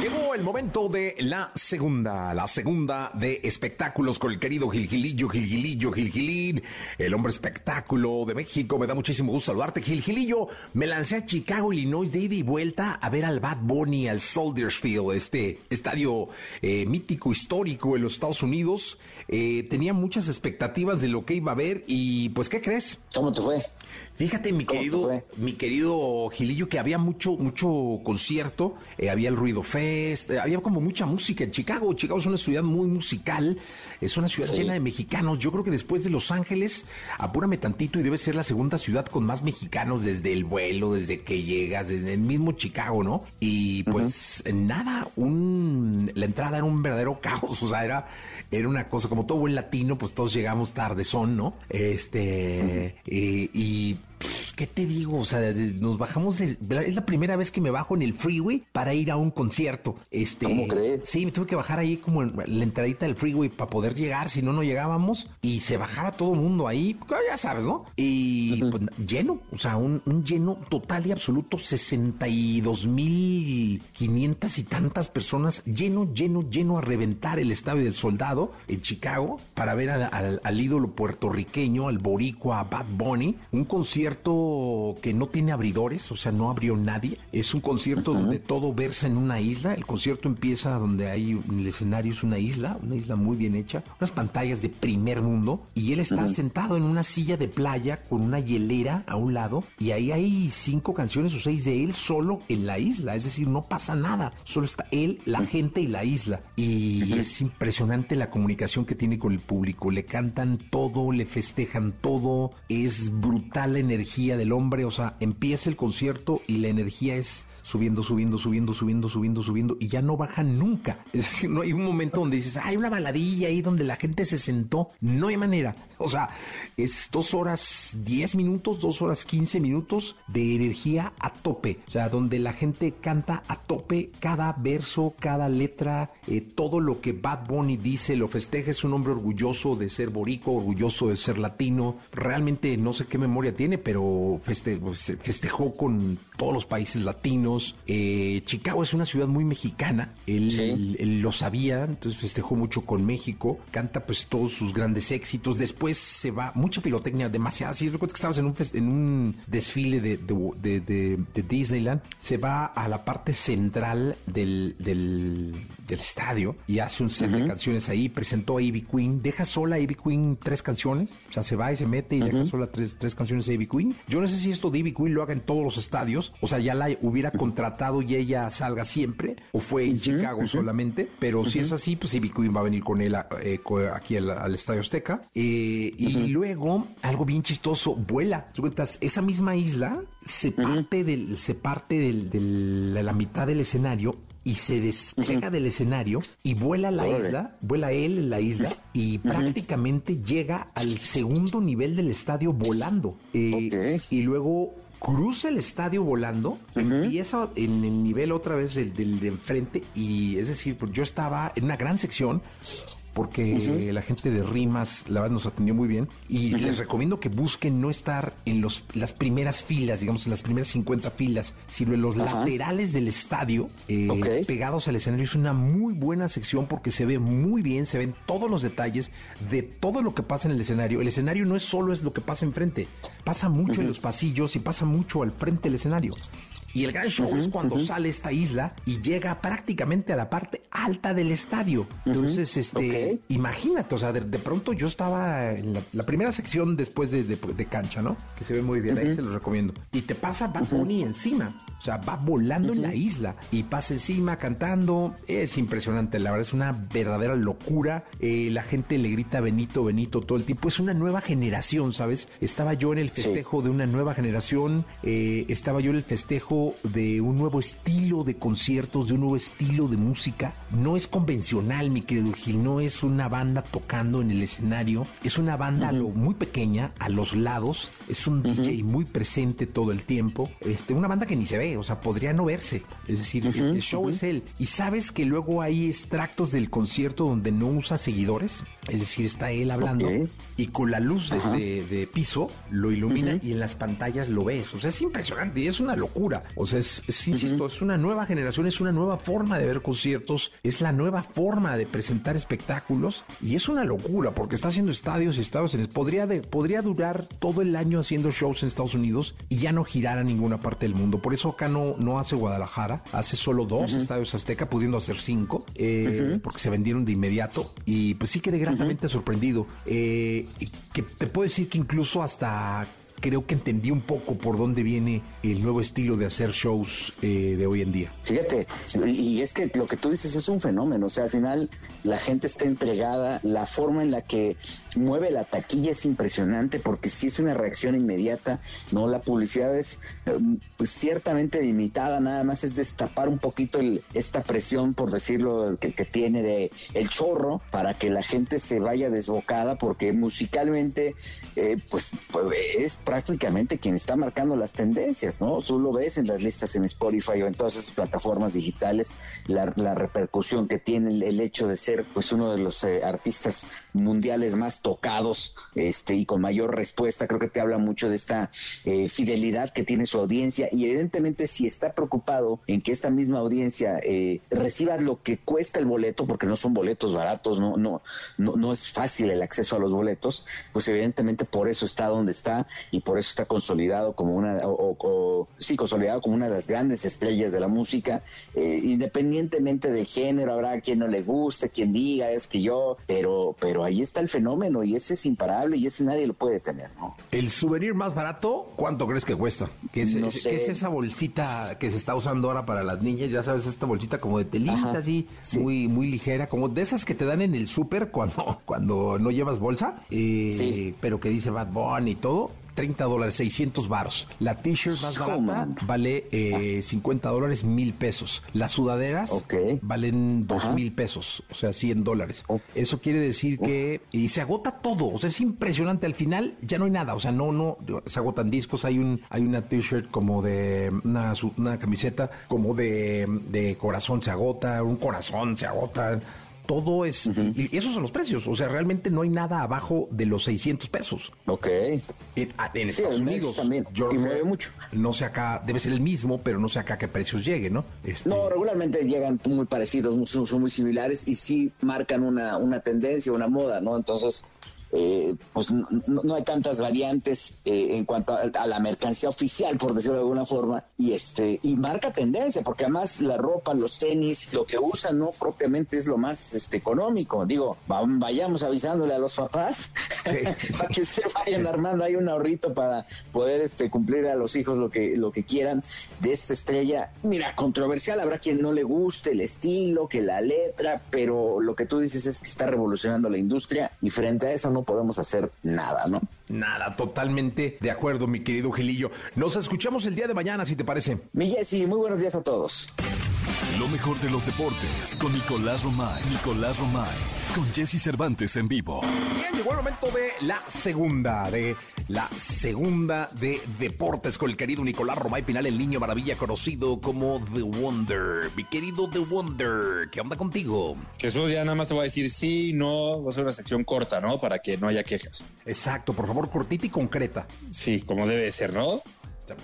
Llegó el momento de la segunda, la segunda de espectáculos con el querido Gilgilillo, Gilgilillo, Gilgilín, el hombre espectáculo de México. Me da muchísimo gusto saludarte, Gilgilillo. Me lancé a Chicago, Illinois, de ida y vuelta a ver al Bad Bunny, al Soldiers Field, este estadio eh, mítico, histórico en los Estados Unidos. Eh, tenía muchas expectativas de lo que iba a ver y pues, ¿qué crees? ¿Cómo te fue? Fíjate, mi querido, mi querido Gilillo, que había mucho, mucho concierto, eh, había el Ruido Fest, eh, había como mucha música en Chicago. Chicago es una ciudad muy musical, es una ciudad llena de mexicanos. Yo creo que después de Los Ángeles, apúrame tantito y debe ser la segunda ciudad con más mexicanos desde el vuelo, desde que llegas, desde el mismo Chicago, ¿no? Y pues nada, un, la entrada era un verdadero caos, o sea, era, era una cosa, como todo buen latino, pues todos llegamos tarde son, ¿no? Este, eh, y ¿qué te digo? O sea, nos bajamos, es la primera vez que me bajo en el freeway para ir a un concierto. Este, ¿Cómo crees? Sí, me tuve que bajar ahí como en la entradita del freeway para poder llegar, si no, no llegábamos. Y se bajaba todo el mundo ahí, ya sabes, ¿no? Y pues, lleno, o sea, un, lleno total y absoluto, 62 mil 500 y tantas personas, lleno, lleno, lleno a reventar el estadio del soldado en Chicago para ver al, al ídolo puertorriqueño, al boricua Bad Bunny, un concierto que no tiene abridores, o sea, no abrió nadie. Es un concierto donde todo versa en una isla. El concierto empieza donde hay el escenario es una isla, una isla muy bien hecha, unas pantallas de primer mundo y él está sentado en una silla de playa con una hielera a un lado y ahí hay cinco canciones o seis de él solo en la isla, es decir, no pasa nada, solo está él, la gente y la isla. Y es impresionante la comunicación que tiene con el público, le cantan todo, le festejan todo, es brutal la energía energía del hombre, o sea, empieza el concierto y la energía es subiendo, subiendo, subiendo, subiendo, subiendo, subiendo, y ya no baja nunca. Es decir, no hay un momento donde dices, hay una baladilla ahí donde la gente se sentó. No hay manera. O sea, es dos horas diez minutos, dos horas quince minutos de energía a tope. O sea, donde la gente canta a tope cada verso, cada letra, eh, todo lo que Bad Bunny dice, lo festeja. Es un hombre orgulloso de ser borico, orgulloso de ser latino. Realmente no sé qué memoria tiene, pero festejó con todos los países latinos. Eh, Chicago es una ciudad muy mexicana, él, lo sabía, entonces festejó mucho con México, canta pues todos sus grandes éxitos, después se va, mucha pirotecnia, demasiada, si recuerdo que estabas en un, en un desfile de, de, Disneyland, se va a la parte central del, del, estadio y hace un set de canciones ahí, presentó a Ivy Queen, deja sola a Ivy Queen tres canciones, o sea, se va y se mete y deja sola tres, tres canciones a Ivy Queen. Yo no sé si esto de Ivy Queen lo haga en todos los estadios, o sea, ya la hubiera contratado y ella salga siempre, o fue en Chicago solamente, pero si es así, pues Ivy Queen va a venir con él eh, aquí al, Estadio Azteca. Eh, y luego, algo bien chistoso, vuela. Esa misma isla se parte, del, se parte de la mitad del escenario y se despega del escenario y vuela a la isla, vuela él en la isla y prácticamente llega al segundo nivel del estadio volando. Eh, y luego cruza el estadio volando, empieza en el nivel otra vez del, del de enfrente y es decir, pues yo estaba en una gran sección porque la gente de Rimas, la verdad, nos atendió muy bien. Y les recomiendo que busquen no estar en los, las primeras filas, digamos, en las primeras 50 filas, sino en los laterales del estadio, eh, pegados al escenario. Es una muy buena sección porque se ve muy bien, se ven todos los detalles de todo lo que pasa en el escenario. El escenario no es solo es lo que pasa enfrente, pasa mucho en los pasillos y pasa mucho al frente del escenario. Y el gran show es cuando sale esta isla y llega prácticamente a la parte alta del estadio. Entonces, este, imagínate, o sea, de, pronto yo estaba en la, primera sección después de, cancha, ¿no? Que se ve muy bien, ahí se lo recomiendo. Y te pasa Bad Bunny encima. O sea, va volando en la isla y pasa encima cantando. Es impresionante, la verdad es una verdadera locura. Eh, la gente le grita Benito, Benito todo el tiempo. Es una nueva generación, ¿sabes? Estaba yo en el festejo de una nueva generación. Eh, estaba yo en el festejo de un nuevo estilo de conciertos, de un nuevo estilo de música. No es convencional, mi querido Gil. No es una banda tocando en el escenario. Es una banda muy pequeña, a los lados. Es un DJ muy presente todo el tiempo. Este, una banda que ni se ve o sea, podría no verse. Es decir, el show es él. Y sabes que luego hay extractos del concierto donde no usa seguidores, es decir, está él hablando y con la luz de, piso lo ilumina y en las pantallas lo ves. O sea, es impresionante y es una locura. O sea, es, insisto, es una nueva generación, es una nueva forma de ver conciertos, es la nueva forma de presentar espectáculos y es una locura porque está haciendo estadios y estadios. En, podría, podría durar todo el año haciendo shows en Estados Unidos y ya no girar a ninguna parte del mundo. Por eso no, hace Guadalajara, hace solo dos estadios Azteca, pudiendo hacer cinco, eh, porque se vendieron de inmediato. Y pues sí quedé gratamente sorprendido. Eh, que te puedo decir que incluso hasta creo que entendí un poco por dónde viene el nuevo estilo de hacer shows eh, de hoy en día. Fíjate, y es que lo que tú dices es un fenómeno, o sea, al final la gente está entregada, la forma en la que mueve la taquilla es impresionante porque sí es una reacción inmediata, ¿no? La publicidad es em, pues, ciertamente limitada, nada más es destapar un poquito esta presión, por decirlo, que, tiene de el chorro para que la gente se vaya desbocada porque musicalmente, eh, pues, pues es prácticamente quien está marcando las tendencias, ¿no? Tú lo ves en las listas en Spotify o en todas esas plataformas digitales, la, repercusión que tiene el, hecho de ser pues uno de los eh, artistas mundiales más tocados este y con mayor respuesta, creo que te habla mucho de esta eh, fidelidad que tiene su audiencia. Y evidentemente si está preocupado en que esta misma audiencia eh, reciba lo que cuesta el boleto, porque no son boletos baratos, no, no, no, no es fácil el acceso a los boletos, pues evidentemente por eso está donde está y por eso está consolidado como una, o, sí, consolidado como una de las grandes estrellas de la música, eh, independientemente del género, habrá quien no le guste, quien diga es que yo, pero, pero ahí está el fenómeno y ese es imparable y ese nadie lo puede tener, ¿no? El souvenir más barato, ¿cuánto crees que cuesta? ¿Qué es, es esa bolsita que se está usando ahora para las niñas? Ya sabes, esta bolsita como de telita, así, muy, muy ligera, como de esas que te dan en el súper cuando, cuando no llevas bolsa, eh, pero que dice Bad Bunny y todo 30 dólares, 600 baros. La t-shirt más barata vale eh, 50 dólares, mil pesos. Las sudaderas valen dos mil pesos, o sea, 100 dólares. Eso quiere decir que y se agota todo, o sea, es impresionante. Al final ya no hay nada, o sea, no, no, se agotan discos. Hay un, hay una t-shirt como de una, una camiseta como de, de corazón se agota, un corazón se agota todo es, y esos son los precios, o sea, realmente no hay nada abajo de los 600 pesos. Ok. En, Estados Unidos también, y mueve mucho. No sé acá, debe ser el mismo, pero no sé acá qué precios lleguen, ¿no? Este... No, regularmente llegan muy parecidos, son, son muy similares y sí marcan una, una tendencia, una moda, ¿no? Entonces, eh, pues no, hay tantas variantes eh, en cuanto a, la mercancía oficial, por decirlo de alguna forma, y este y marca tendencia, porque además la ropa, los tenis, lo que usan no propiamente es lo más este económico. Digo, vayamos avisándole a los papás para que se vayan armando hay un ahorrito para poder este cumplir a los hijos lo que lo que quieran de esta estrella. Mira, controversial, habrá quien no le guste el estilo, que la letra, pero lo que tú dices es que está revolucionando la industria y frente a eso no podemos hacer nada, ¿no? Nada, totalmente de acuerdo, mi querido Gilillo. Nos escuchamos el día de mañana, si te parece. Mi Jessy, muy buenos días a todos. Lo mejor de los deportes con Nicolás Romay. Nicolás Romay. Con Jesse Cervantes en vivo. Bien, llegó el momento de la segunda, de la segunda de deportes con el querido Nicolás Romay Pinal, el niño maravilla conocido como The Wonder. Mi querido The Wonder, ¿qué onda contigo? Jesús, ya nada más te voy a decir sí, no, va a ser una sección corta, ¿no? Para que no haya quejas. Exacto, por favor, cortita y concreta. Sí, como debe de ser, ¿no?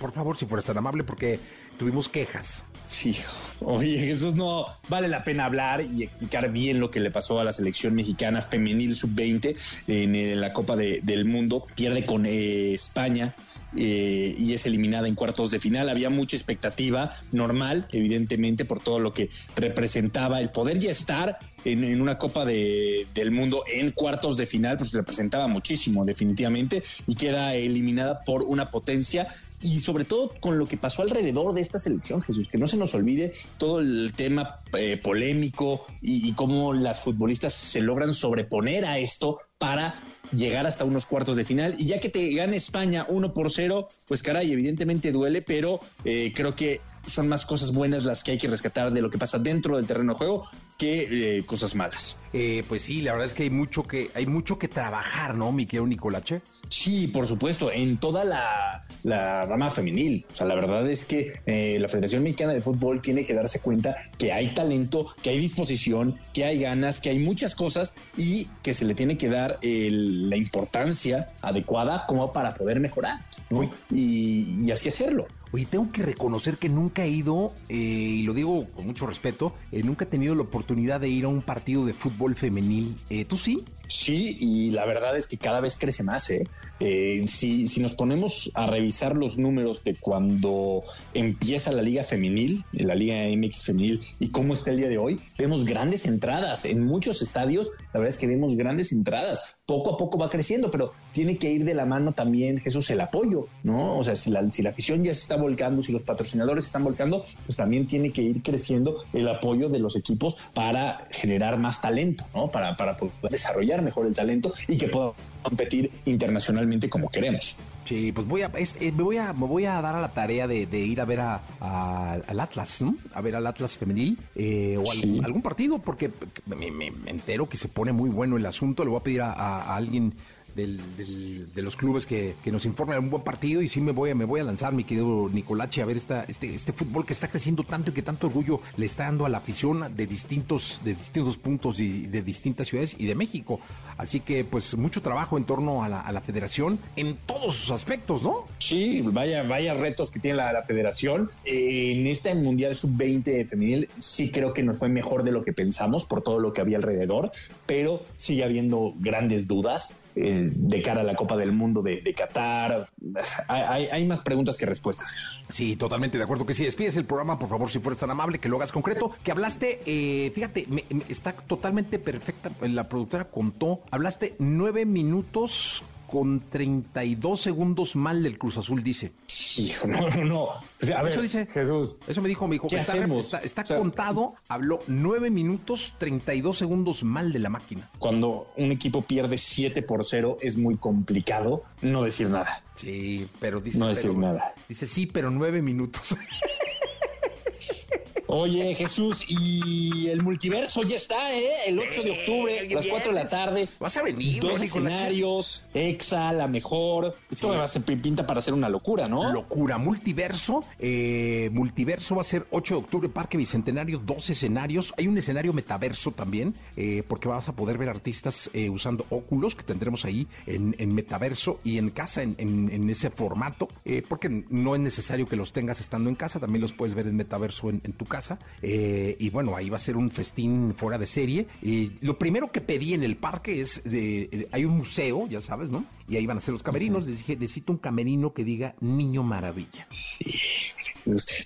Por favor, si fueras tan amable, porque tuvimos quejas. Sí, oye Jesús, no vale la pena hablar y explicar bien lo que le pasó a la selección mexicana femenil sub-20 en, la Copa del Mundo. Pierde con eh, España eh, y es eliminada en cuartos de final. Había mucha expectativa, normal, evidentemente, por todo lo que representaba el poder ya estar en, una Copa del Mundo en cuartos de final, pues representaba muchísimo, definitivamente, y queda eliminada por una potencia y sobre todo con lo que pasó alrededor de esta selección, Jesús, que no se nos olvide todo el tema eh, polémico y, cómo las futbolistas se logran sobreponer a esto para llegar hasta unos cuartos de final. Y ya que te gane España 1 por 0, pues caray, evidentemente duele, pero eh, creo que son más cosas buenas las que hay que rescatar de lo que pasa dentro del terreno de juego que eh, cosas malas. Eh, pues sí, la verdad es que hay mucho que hay mucho que trabajar, ¿no, mi querido Nicolache? Sí, por supuesto, en toda la, rama femenil. O sea, la verdad es que eh, la Federación Mexicana de Fútbol tiene que darse cuenta que hay talento, que hay disposición, que hay ganas, que hay muchas cosas y que se le tiene que dar la importancia adecuada como para poder mejorar y así hacerlo. Oye, tengo que reconocer que nunca he ido, eh, y lo digo con mucho respeto, eh, nunca he tenido la oportunidad de ir a un partido de fútbol femenil. Eh, ¿Tú sí? Sí, y la verdad es que cada vez crece más. ¿eh? eh si, si, nos ponemos a revisar los números de cuando empieza la liga femenil, la liga MX femenil, y cómo está el día de hoy, vemos grandes entradas en muchos estadios. La verdad es que vemos grandes entradas. Poco a poco va creciendo, pero tiene que ir de la mano también, Jesús, el apoyo, ¿no? O sea, si la, si la afición ya se está volcando, si los patrocinadores están volcando, pues también tiene que ir creciendo el apoyo de los equipos para generar más talento, ¿no? Para, para poder desarrollar mejor el talento y que pueda competir internacionalmente como queremos. Sí, pues voy a, eh, me voy a, me voy a dar a la tarea de, ir a ver a, al Atlas, ¿no? A ver al Atlas femenil eh, o algún, partido, porque me, entero que se pone muy bueno el asunto. Le voy a pedir a alguien de los clubes que, nos informen de un buen partido y sí me voy a, me voy a lanzar, mi querido Nicolache, a ver esta, este, este fútbol que está creciendo tanto y que tanto orgullo le está dando a la afición de distintos, de distintos puntos y de distintas ciudades y de México. Así que pues mucho trabajo en torno a la, federación en todos sus aspectos, ¿no? Sí, vaya, vaya retos que tiene la, federación. en este Mundial Sub-20 femenil sí creo que nos fue mejor de lo que pensamos por todo lo que había alrededor, pero sigue habiendo grandes dudas eh, de cara a la Copa del Mundo de, Qatar. Hay, más preguntas que respuestas. Sí, totalmente de acuerdo que sí. Despides el programa, por favor, si fueres tan amable, que lo hagas concreto. Que hablaste, eh, fíjate, está totalmente perfecta. La productora contó, hablaste nueve minutos con 32 segundos mal del Cruz Azul, dice. Hijo, no, no, no. eso dice Jesús. Eso me dijo, me dijo. está, está, contado, habló 9 minutos 32 segundos mal de la máquina. Cuando un equipo pierde 7 por 0 es muy complicado no decir nada. Sí, pero dice. No decir nada. Dice sí, pero 9 minutos. Oye, Jesús, y el multiverso ya está, ¿eh? El 8 de octubre, a las 4 de la tarde. Vas a venir, Dos escenarios, Exa, la mejor. Esto va a ser pinta para hacer una locura, ¿no? Locura. Multiverso. Eh, multiverso va a ser 8 de octubre, Parque Bicentenario, dos escenarios. Hay un escenario metaverso también, eh, porque vas a poder ver artistas eh, usando óculos que tendremos ahí en, metaverso y en casa, en, ese formato, porque no es necesario que los tengas estando en casa, también los puedes ver en metaverso en tu casa eh, y bueno, ahí va a ser un festín fuera de serie. Y lo primero que pedí en el parque es, de, hay un museo, ya sabes, ¿no? Y ahí van a ser los camerinos. Les dije, necesito un camerino que diga Niño Maravilla. Sí,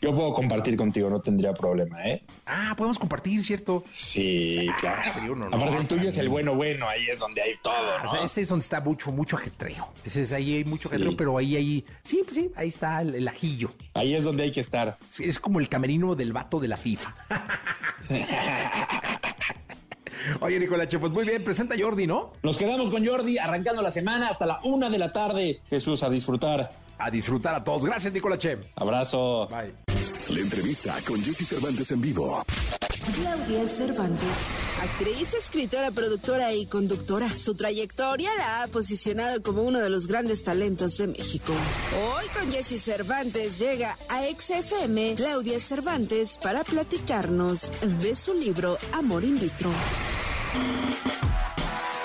yo puedo compartir contigo, no tendría problema, ¿eh? Ah, podemos compartir, ¿cierto? Sí, ah, claro. Aparte, el tuyo es el bueno, bueno, ahí es donde hay todo, ah, ¿no? O sea, este es donde está mucho, mucho ajetreo. Ese es ahí hay mucho ajetreo, pero ahí, ahí, sí, pues sí, ahí está el, ajillo. Ahí es donde hay que estar. es como el camerino del vato de la FIFA. Oye, Nicolache, pues muy bien, presenta Jordi, ¿no? Nos quedamos con Jordi arrancando la semana hasta la una de la tarde. Jesús, a disfrutar. A disfrutar a todos. Gracias, Nicolache. Abrazo. Bye. La entrevista con Jesse Cervantes en vivo. Claudia Cervantes, actriz, escritora, productora y conductora. Su trayectoria la ha posicionado como uno de los grandes talentos de México. Hoy con Jesse Cervantes llega a XFM Claudia Cervantes para platicarnos de su libro Amor in vitro.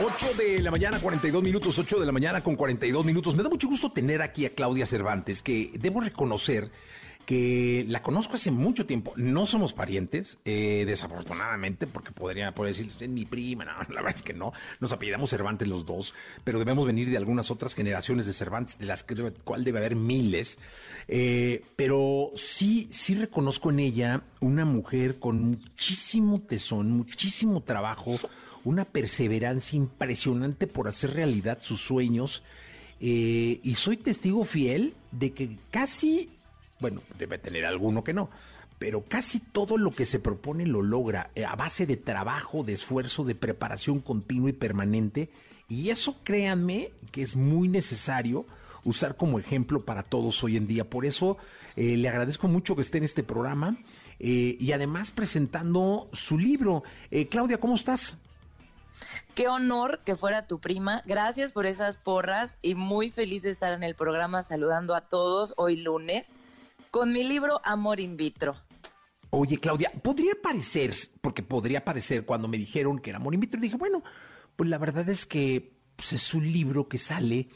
8 de la mañana, 42 minutos, 8 de la mañana con 42 minutos. Me da mucho gusto tener aquí a Claudia Cervantes, que debo reconocer que la conozco hace mucho tiempo. No somos parientes, eh, desafortunadamente, porque podría poder decir, usted es mi prima. No, la verdad es que no. Nos apellidamos Cervantes los dos, pero debemos venir de algunas otras generaciones de Cervantes, de las que cual debe haber miles. Eh, pero sí, sí reconozco en ella una mujer con muchísimo tesón, muchísimo trabajo una perseverancia impresionante por hacer realidad sus sueños. Eh, y soy testigo fiel de que casi, bueno, debe tener alguno que no, pero casi todo lo que se propone lo logra eh, a base de trabajo, de esfuerzo, de preparación continua y permanente. Y eso créanme que es muy necesario usar como ejemplo para todos hoy en día. Por eso eh, le agradezco mucho que esté en este programa y además presentando su libro. Claudia, ¿cómo estás? Qué honor que fuera tu prima. Gracias por esas porras y muy feliz de estar en el programa saludando a todos hoy lunes con mi libro Amor in vitro. Oye, Claudia, podría parecer, porque podría parecer cuando me dijeron que era Amor in vitro, dije, bueno, pues la verdad es que pues, es un libro que sale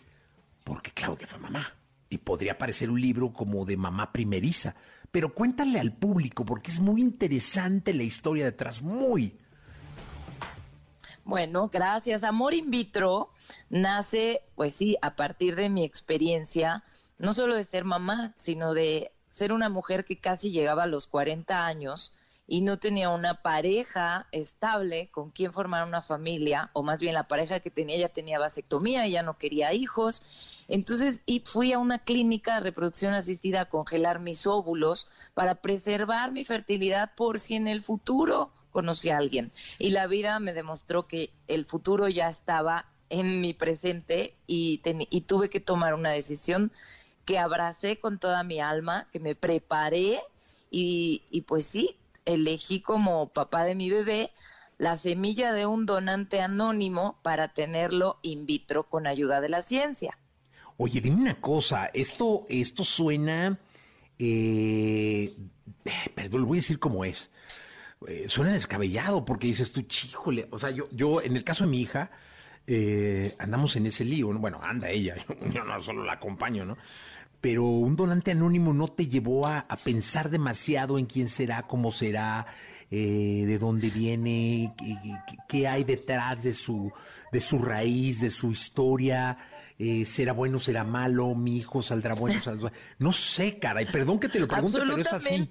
porque Claudia fue mamá. Y podría parecer un libro como de mamá primeriza. Pero cuéntale al público, porque es muy interesante la historia detrás, muy, bueno, gracias. Amor in vitro nace, pues sí, a partir de mi experiencia, no solo de ser mamá, sino de ser una mujer que casi llegaba a los 40 años y no tenía una pareja estable con quien formar una familia, o más bien la pareja que tenía ya tenía vasectomía, y ya no quería hijos. Entonces, y fui a una clínica de reproducción asistida a congelar mis óvulos para preservar mi fertilidad por si en el futuro conocí a alguien y la vida me demostró que el futuro ya estaba en mi presente y, y tuve que tomar una decisión que abracé con toda mi alma, que me preparé y, y pues sí, elegí como papá de mi bebé la semilla de un donante anónimo para tenerlo in vitro con ayuda de la ciencia. Oye, dime una cosa, esto, esto suena, eh, perdón, lo voy a decir como es. Eh, suena descabellado porque dices tú, chíjole, o sea, yo, yo en el caso de mi hija, eh, andamos en ese lío, bueno, anda ella, yo no solo la acompaño, ¿no? Pero un donante anónimo no te llevó a, pensar demasiado en quién será, cómo será, eh, de dónde viene, qué, hay detrás de su, de su raíz, de su historia. será bueno, será malo, mi hijo saldrá bueno, saldrá... No sé, cara, y perdón que te lo pregunte, pero es así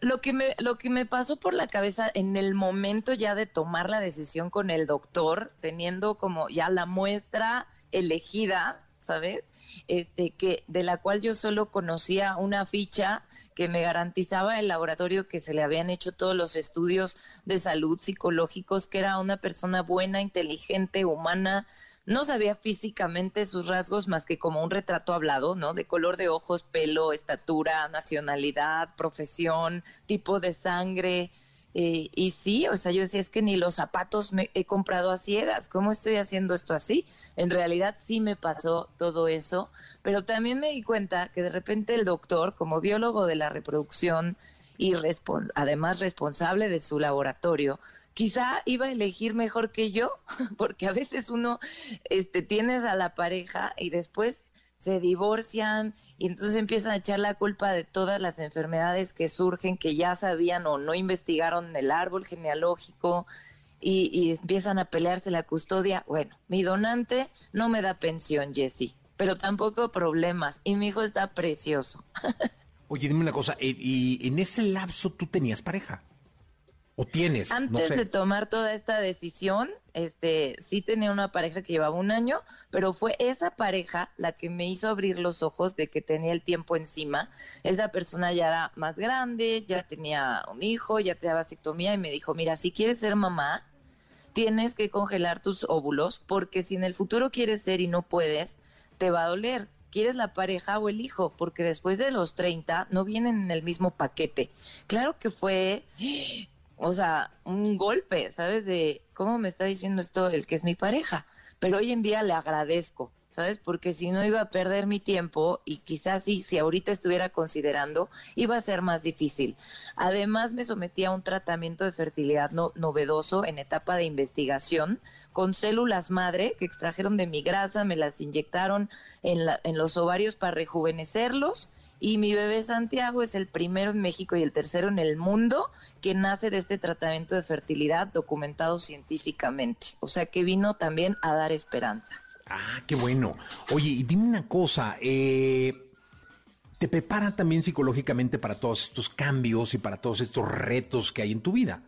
lo que me lo que me pasó por la cabeza en el momento ya de tomar la decisión con el doctor, teniendo como ya la muestra elegida, ¿sabes? Este que de la cual yo solo conocía una ficha que me garantizaba el laboratorio que se le habían hecho todos los estudios de salud psicológicos, que era una persona buena, inteligente, humana, no sabía físicamente sus rasgos más que como un retrato hablado, ¿no? De color de ojos, pelo, estatura, nacionalidad, profesión, tipo de sangre. Eh, y sí, o sea, yo decía, es que ni los zapatos me he comprado a ciegas, ¿cómo estoy haciendo esto así? En realidad sí me pasó todo eso, pero también me di cuenta que de repente el doctor, como biólogo de la reproducción y además responsable de su laboratorio, quizá iba a elegir mejor que yo, porque a veces uno este, tienes a la pareja y después se divorcian y entonces empiezan a echar la culpa de todas las enfermedades que surgen que ya sabían o no investigaron el árbol genealógico y, y empiezan a pelearse la custodia. Bueno, mi donante no me da pensión, Jesse, pero tampoco problemas y mi hijo está precioso. Oye, dime una cosa, eh, ¿y en ese lapso tú tenías pareja? ¿O tienes? Antes de tomar toda esta decisión, este, sí tenía una pareja que llevaba un año, pero fue esa pareja la que me hizo abrir los ojos de que tenía el tiempo encima. Esa persona ya era más grande, ya tenía un hijo, ya tenía vasectomía y me dijo, mira, si quieres ser mamá, tienes que congelar tus óvulos porque si en el futuro quieres ser y no puedes, te va a doler. ¿quieres la pareja o el hijo? Porque después de los 30 no vienen en el mismo paquete. Claro que fue, o sea, un golpe, ¿sabes? De cómo me está diciendo esto el que es mi pareja. Pero hoy en día le agradezco ¿sabes? Porque si no iba a perder mi tiempo y quizás sí, si ahorita estuviera considerando, iba a ser más difícil. Además, me sometí a un tratamiento de fertilidad novedoso en etapa de investigación con células madre que extrajeron de mi grasa, me las inyectaron en, en los ovarios para rejuvenecerlos. Y mi bebé Santiago es el primero en México y el tercero en el mundo que nace de este tratamiento de fertilidad documentado científicamente. O sea que vino también a dar esperanza. Ah, qué bueno. Oye, y dime una cosa, eh, ¿te prepara también psicológicamente para todos estos cambios y para todos estos retos que hay en tu vida?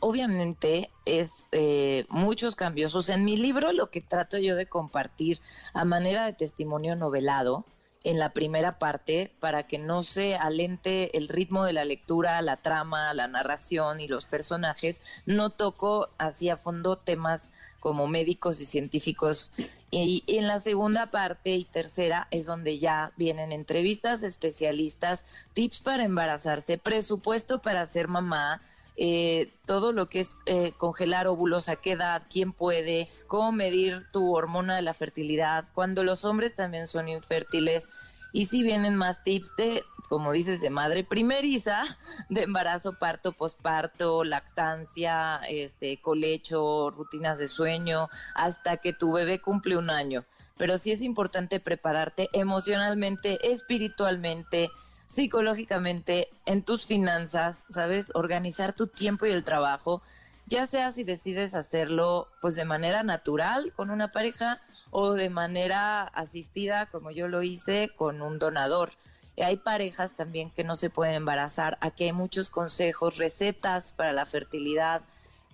Obviamente es eh, muchos cambios. O sea, en mi libro lo que trato yo de compartir a manera de testimonio novelado, en la primera parte para que no se alente el ritmo de la lectura, la trama, la narración y los personajes. No toco así a fondo temas como médicos y científicos. Y, en la segunda parte y tercera es donde ya vienen entrevistas especialistas, tips para embarazarse, presupuesto para ser mamá, eh, todo lo que es eh, congelar óvulos, a qué edad, quién puede, cómo medir tu hormona de la fertilidad, cuando los hombres también son infértiles. Y si vienen más tips de, como dices, de madre primeriza, de embarazo, parto, posparto, lactancia, este, colecho, rutinas de sueño, hasta que tu bebé cumple un año. Pero sí es importante prepararte emocionalmente, espiritualmente, psicológicamente, en tus finanzas, ¿sabes? Organizar tu tiempo y el trabajo, ya sea si decides hacerlo pues de manera natural con una pareja o de manera asistida como yo lo hice con un donador. hay parejas también que no se pueden embarazar, aquí hay muchos consejos, recetas para la fertilidad,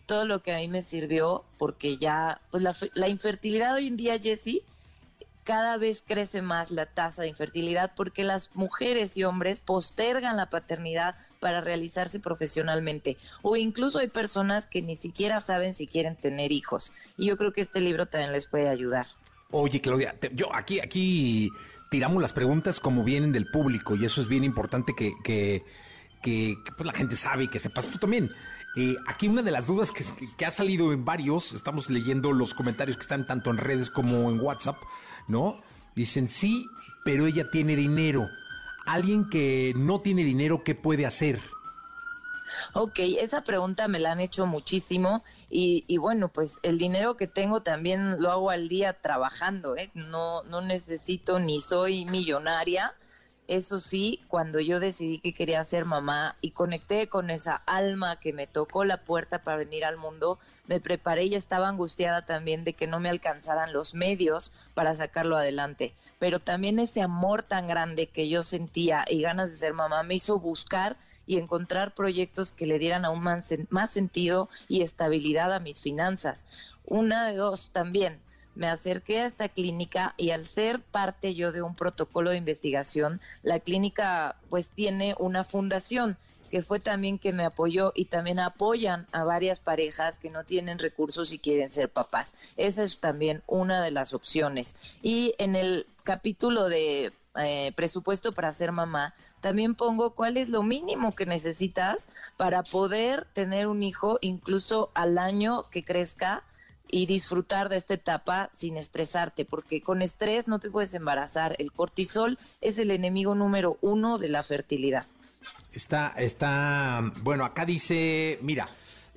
todo lo que a mí me sirvió porque ya pues la, la infertilidad hoy en día, Jessie, cada vez crece más la tasa de infertilidad porque las mujeres y hombres postergan la paternidad para realizarse profesionalmente o incluso hay personas que ni siquiera saben si quieren tener hijos y yo creo que este libro también les puede ayudar. Oye, Claudia, yo aquí aquí tiramos las preguntas como vienen del público y eso es bien importante que, que, pues, la gente sabe y que sepas tú también. Eh, aquí una de las dudas que, que, ha salido en varios, estamos leyendo los comentarios que están tanto en redes como en WhatsApp, ¿no? Dicen sí, pero ella tiene dinero. Alguien que no tiene dinero, ¿qué puede hacer? Ok, esa pregunta me la han hecho muchísimo y, y, bueno, pues el dinero que tengo también lo hago al día trabajando, ¿eh? No, no necesito ni soy millonaria, eso sí, cuando yo decidí que quería ser mamá y conecté con esa alma que me tocó la puerta para venir al mundo, me preparé y estaba angustiada también de que no me alcanzaran los medios para sacarlo adelante. Pero también ese amor tan grande que yo sentía y ganas de ser mamá me hizo buscar y encontrar proyectos que le dieran aún más, más sentido y estabilidad a mis finanzas. Una de dos también me acerqué a esta clínica y al ser parte yo de un protocolo de investigación, la clínica pues tiene una fundación que fue también que me apoyó y también apoyan a varias parejas que no tienen recursos y quieren ser papás. Esa es también una de las opciones. Y en el capítulo de eh, presupuesto para ser mamá, también pongo cuál es lo mínimo que necesitas para poder tener un hijo incluso al año que crezca y disfrutar de esta etapa sin estresarte, porque con estrés no te puedes embarazar. El cortisol es el enemigo número uno de la fertilidad. Está, está, bueno, acá dice, mira,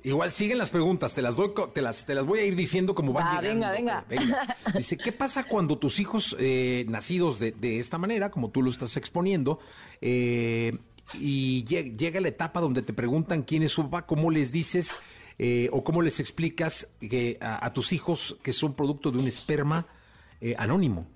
igual siguen las preguntas, te las doy, te las, te las voy a ir diciendo como van ah, Venga, venga. Dice, ¿qué pasa cuando tus hijos eh, nacidos de, de, esta manera, como tú lo estás exponiendo, eh, y llega la etapa donde te preguntan quién es su papá, cómo les dices eh, o cómo les explicas que a, tus hijos que son producto de un esperma eh, anónimo?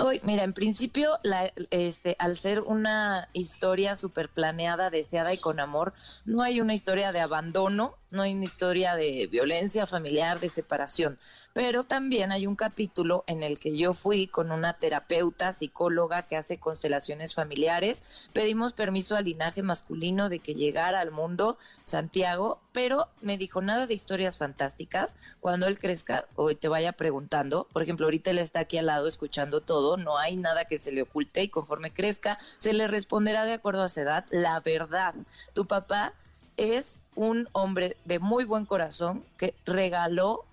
Hoy, mira, en principio, la, este, al ser una historia súper planeada, deseada y con amor, no hay una historia de abandono, no hay una historia de violencia familiar, de separación, pero también hay un capítulo en el que yo fui con una terapeuta, psicóloga que hace constelaciones familiares, pedimos permiso al linaje masculino de que llegara al mundo Santiago, pero me dijo nada de historias fantásticas, cuando él crezca o te vaya preguntando, por ejemplo, ahorita él está aquí al lado escuchando todo, no hay nada que se le oculte y conforme crezca se le responderá de acuerdo a su edad la verdad. Tu papá es un hombre de muy buen corazón que regaló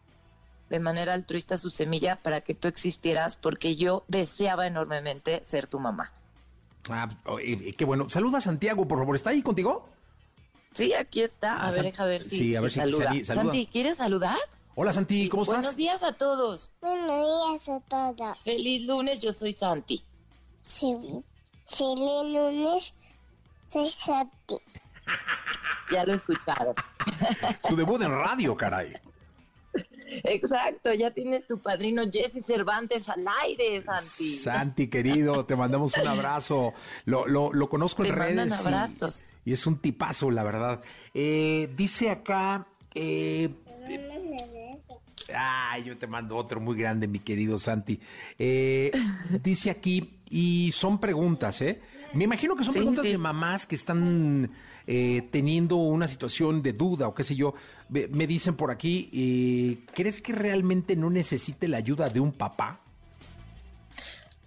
de manera altruista su semilla para que tú existieras porque yo deseaba enormemente ser tu mamá. Ah, qué bueno. Saluda a Santiago, por favor. ¿Está ahí contigo? Sí, aquí está. A ah, ver, deja ver si, saluda. Santi, ¿quieres saludar? Hola Santi, ¿cómo estás? Buenos días a todos. Buenos días a todos. Feliz lunes, yo soy Santi. Sí, feliz lunes, soy Santi. ya lo he escuchado. Su debut en radio, caray. Exacto, ya tienes tu padrino Jesse Cervantes al aire, Santi. Santi, querido, te mandamos un abrazo. Lo, lo, lo conozco en redes. abrazos. Y, es un tipazo, la verdad. Eh, dice acá. Eh, Ay, yo te mando otro muy grande, mi querido Santi. Eh, dice aquí, y son preguntas, ¿eh? Me imagino que son preguntas de mamás que están eh, teniendo una situación de duda o qué sé yo, me dicen por aquí, eh, ¿crees que realmente no necesite la ayuda de un papá?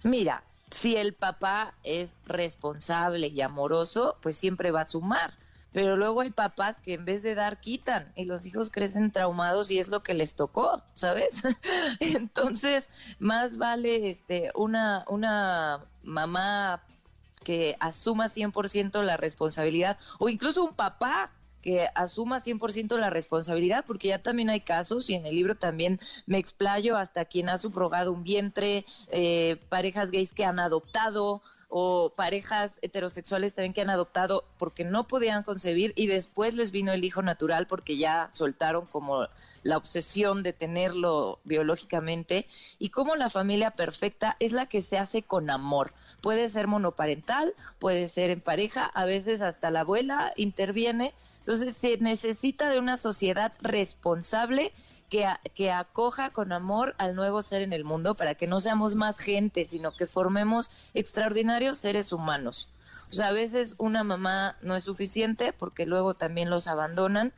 Mira, si el papá es responsable y amoroso, pues siempre va a sumar. Pero luego hay papás que en vez de dar quitan y los hijos crecen traumados y es lo que les tocó, ¿sabes? Entonces, más vale este una una mamá que asuma 100% la responsabilidad o incluso un papá que asuma 100% la responsabilidad, porque ya también hay casos, y en el libro también me explayo hasta quien ha subrogado un vientre, eh, parejas gays que han adoptado, o parejas heterosexuales también que han adoptado porque no podían concebir y después les vino el hijo natural porque ya soltaron como la obsesión de tenerlo biológicamente y como la familia perfecta es la que se hace con amor puede ser monoparental, puede ser en pareja, a veces hasta la abuela interviene. Entonces se necesita de una sociedad responsable que, que acoja con amor al nuevo ser en el mundo para que no seamos más gente, sino que formemos extraordinarios seres humanos. O sea, a veces una mamá no es suficiente porque luego también los abandonan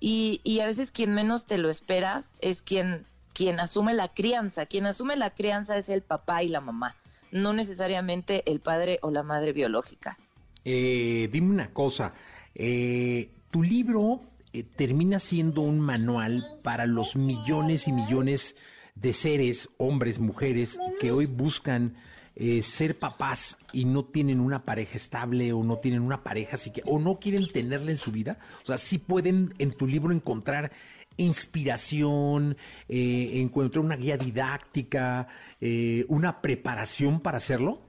y, y a veces quien menos te lo esperas es quien, quien asume la crianza. Quien asume la crianza es el papá y la mamá no necesariamente el padre o la madre biológica. Eh, dime una cosa, eh, tu libro eh, termina siendo un manual para los millones y millones de seres, hombres, mujeres, que hoy buscan ser papás y no tienen una pareja estable o no tienen una pareja así que o no quieren tenerla en su vida. O sea, sí pueden en tu libro encontrar inspiración, eh, encuentro una guía didáctica, eh, una preparación para hacerlo?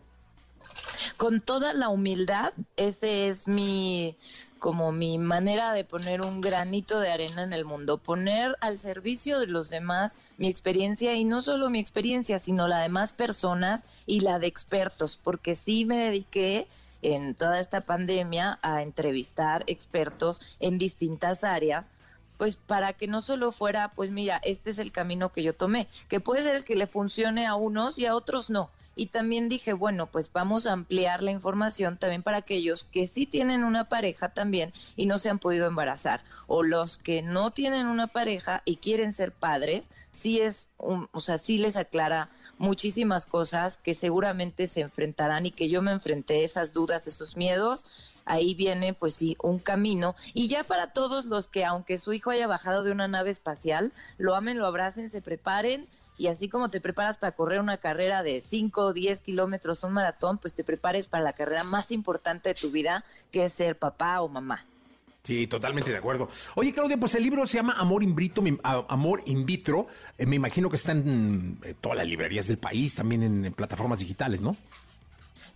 Con toda la humildad, ese es mi como mi manera de poner un granito de arena en el mundo, poner al servicio de los demás mi experiencia y no solo mi experiencia, sino la de más personas y la de expertos, porque sí me dediqué en toda esta pandemia a entrevistar expertos en distintas áreas pues para que no solo fuera, pues mira, este es el camino que yo tomé, que puede ser el que le funcione a unos y a otros no. Y también dije, bueno, pues vamos a ampliar la información también para aquellos que sí tienen una pareja también y no se han podido embarazar, o los que no tienen una pareja y quieren ser padres, sí es, un, o sea, sí les aclara muchísimas cosas que seguramente se enfrentarán y que yo me enfrenté esas dudas, esos miedos ahí viene pues sí un camino y ya para todos los que aunque su hijo haya bajado de una nave espacial, lo amen, lo abracen, se preparen y así como te preparas para correr una carrera de 5 o 10 kilómetros, un maratón, pues te prepares para la carrera más importante de tu vida, que es ser papá o mamá. Sí, totalmente de acuerdo. Oye, Claudia, pues el libro se llama Amor in vitro, Amor in vitro. Eh, me imagino que está en eh, todas las librerías del país, también en plataformas digitales, ¿no?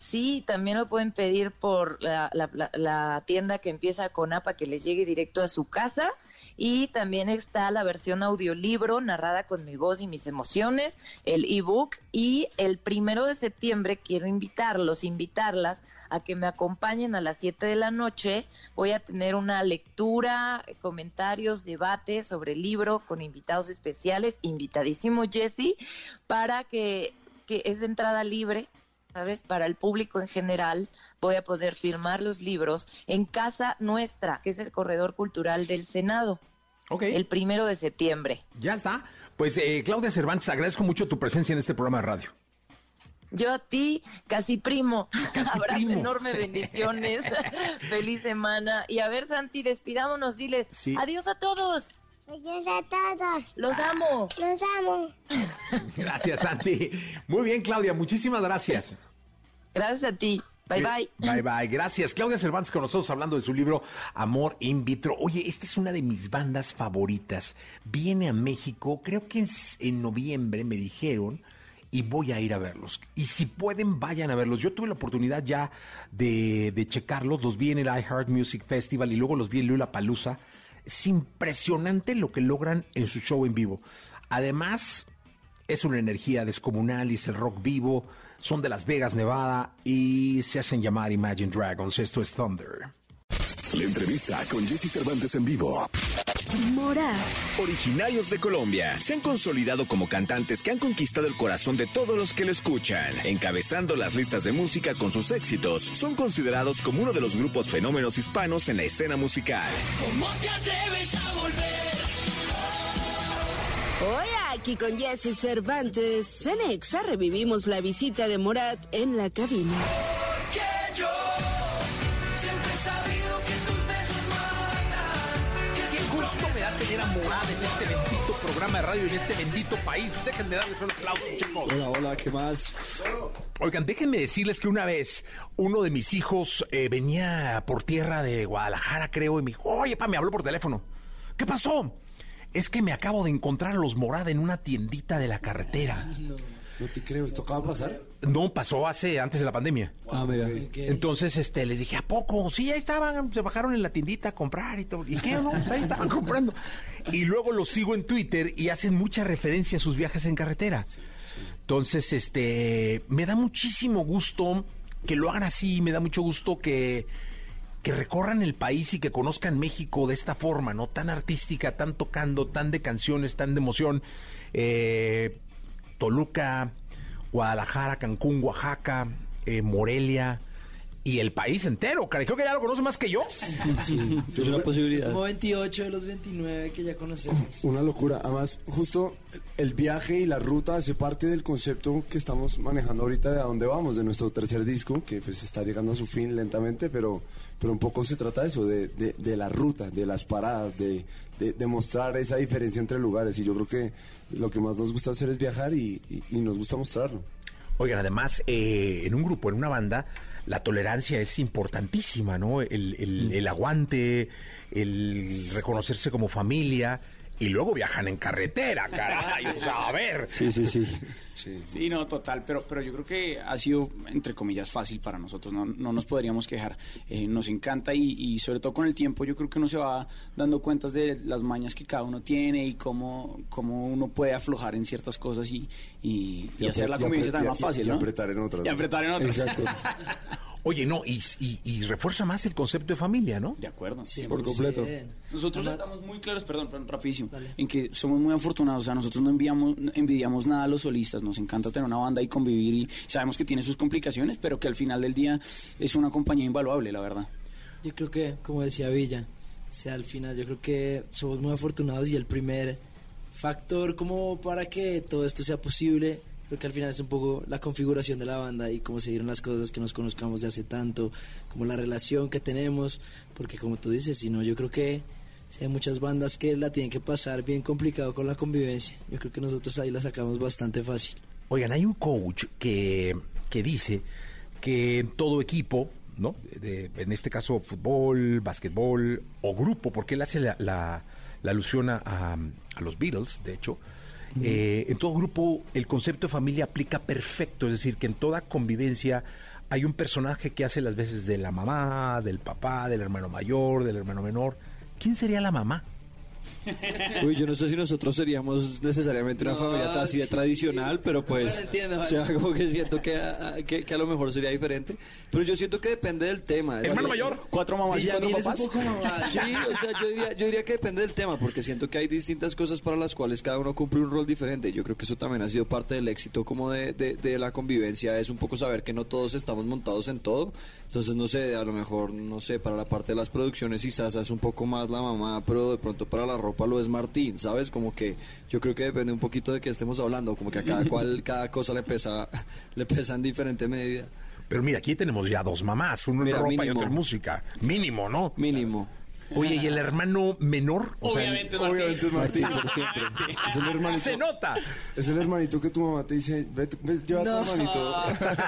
Sí, también lo pueden pedir por la, la- tienda que empieza con APA, que les llegue directo a su casa. Y también está la versión audiolibro narrada con mi voz y mis emociones, el ebook. Y el primero de septiembre quiero invitarlos, invitarlas a que me acompañen a las 7 de la noche. Voy a tener una lectura, comentarios, debate sobre el libro con invitados especiales, invitadísimo Jesse, para que, que es de entrada libre ¿sabes? Para el público en general, voy a poder firmar los libros en Casa Nuestra, que es el corredor cultural del Senado, Ok. el primero de septiembre. Ya está. Pues eh, Claudia Cervantes, agradezco mucho tu presencia en este programa de radio. Yo a ti, casi primo, abrazo primo. enorme, bendiciones, feliz semana. Y a ver, Santi, despidámonos, diles Sí. adiós a todos, Adiós a todos. los amo. Los amo. Gracias, Santi. Muy bien, Claudia, muchísimas gracias. Gracias a ti, bye bye. Bye bye, gracias. Claudia Cervantes con nosotros hablando de su libro Amor in vitro. Oye, esta es una de mis bandas favoritas. Viene a México, creo que en, en noviembre me dijeron y voy a ir a verlos. Y si pueden, vayan a verlos. Yo tuve la oportunidad ya de, de checarlos. Los vi en el iHeart Music Festival y luego los vi en Lula Palusa. Es impresionante lo que logran en su show en vivo. Además, es una energía descomunal y es el rock vivo. Son de Las Vegas, Nevada y se hacen llamar Imagine Dragons. Esto es Thunder. La entrevista con Jesse Cervantes en vivo. Morat. Originarios de Colombia, se han consolidado como cantantes que han conquistado el corazón de todos los que lo escuchan. Encabezando las listas de música con sus éxitos, son considerados como uno de los grupos fenómenos hispanos en la escena musical. Hoy aquí con Jesse Cervantes, en Exa revivimos la visita de Morat en la cabina. Radio, en este bendito país. Déjenme darles un aplauso, chicos. Hola, hola, ¿qué más? Oigan, déjenme decirles que una vez uno de mis hijos eh, venía por tierra de Guadalajara, creo, y me dijo, oye, pa, me habló por teléfono. ¿Qué pasó? Es que me acabo de encontrar a los Morada en una tiendita de la carretera. No te creo, ¿esto acaba de pasar? No, pasó hace, antes de la pandemia. Ah, mira. Entonces, este, les dije, ¿a poco? Sí, ahí estaban, se bajaron en la tiendita a comprar y todo. ¿Y qué? No, Pues ahí estaban comprando. Y luego los sigo en Twitter y hacen mucha referencia a sus viajes en carretera. Entonces, este, me da muchísimo gusto que lo hagan así, me da mucho gusto que, que recorran el país y que conozcan México de esta forma, ¿no? Tan artística, tan tocando, tan de canciones, tan de emoción. Eh, Toluca, Guadalajara, Cancún, Oaxaca, eh, Morelia y el país entero. Creo que ya lo conoce más que yo. Sí, es una posibilidad. Como 28 de los 29 que ya conocemos. Una locura. Además, justo el viaje y la ruta hace parte del concepto que estamos manejando ahorita de a dónde vamos, de nuestro tercer disco, que pues está llegando a su fin lentamente, pero, pero un poco se trata de eso, de, de, de la ruta, de las paradas, de, de, de mostrar esa diferencia entre lugares. Y yo creo que lo que más nos gusta hacer es viajar y, y- y nos gusta mostrarlo. Oigan, además, eh, en un grupo, en una banda, la tolerancia es importantísima, ¿no? El, el- el aguante, el reconocerse como familia. Y luego viajan en carretera, caray. O sea, a ver. Sí, sí, sí. Sí, no, total, pero, pero yo creo que ha sido, entre comillas, fácil para nosotros, no, no nos podríamos quejar, Eh, nos encanta y, y sobre todo con el tiempo yo creo que uno se va dando cuentas de las mañas que cada uno tiene y cómo, cómo uno puede aflojar en ciertas cosas y, y, y Y hacer la y convivencia y- más fácil, y ¿no? apretar en otras. Y apretar en otras. Exacto. Oye, no, y, y- y refuerza más el concepto de familia, ¿no? De acuerdo. Por completo. Nosotros estamos muy claros, perdón, perdón, rapidísimo, en que somos muy afortunados, o sea, nosotros no enviamos, no envidiamos nada a los solistas, nos encanta tener una banda y convivir y sabemos que tiene sus complicaciones, pero que al final del día es una compañía invaluable, la verdad. Yo creo que, como decía Villa, o sea, al final yo creo que somos muy afortunados y el primer factor como para que todo esto sea posible, creo que al final es un poco la configuración de la banda y cómo se dieron las cosas, que nos conozcamos de hace tanto, como la relación que tenemos, porque como tú dices, si no, yo creo que sí, hay muchas bandas que la tienen que pasar bien complicado con la convivencia. Yo creo que nosotros ahí la sacamos bastante fácil. Oigan, hay un coach que, que dice que todo equipo, ¿no? De- en este caso fútbol, básquetbol o grupo, porque él hace la, la- la alusión a- a los Beatles, de hecho. Eh, en todo grupo el concepto de familia aplica perfecto, es decir, que en toda convivencia hay un personaje que hace las veces de la mamá, del papá, del hermano mayor, del hermano menor. ¿Quién sería la mamá? Uy, yo no sé si nosotros seríamos necesariamente una No, familia así de sí. tradicional, pero pues, Bueno, entiendo, o sea, como que siento que a, que, que a lo mejor sería diferente. Pero yo siento que depende del tema. Es Hermano mayor. Cuatro mamás y cuatro es un papás. poco mamá. Sí, o sea, yo diría, yo diría que depende del tema, porque siento que hay distintas cosas para las cuales cada uno cumple un rol diferente. Yo creo que eso también ha sido parte del éxito como de, de, de la convivencia, es un poco saber que no todos estamos montados en todo. Entonces, no sé, a lo mejor, no sé, para la parte de las producciones y Sasa es un poco más la mamá, pero de pronto para la ropa lo es Martín, ¿sabes? Como que yo creo que depende un poquito de qué estemos hablando, como que a cada cual, cada cosa le pesa, le pesa en diferente medida. Pero mira, aquí tenemos ya dos mamás, uno en Mira, ropa y otro en música. Mínimo, ¿no? Mínimo. Oye, ¿y el hermano menor? O sea, Obviamente. Obviamente es Martín. Por siempre. Es el hermanito. Se nota. Es el hermanito que tu mamá te dice, vete, vete, lleva a tu hermanito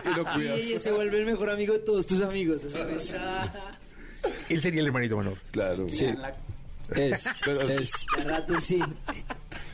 y lo Y cuidas. ella se vuelve el mejor amigo de todos tus amigos. ¿sabes? Él sería el hermanito menor. Claro. Sí. Es, Pero es. de rato sí.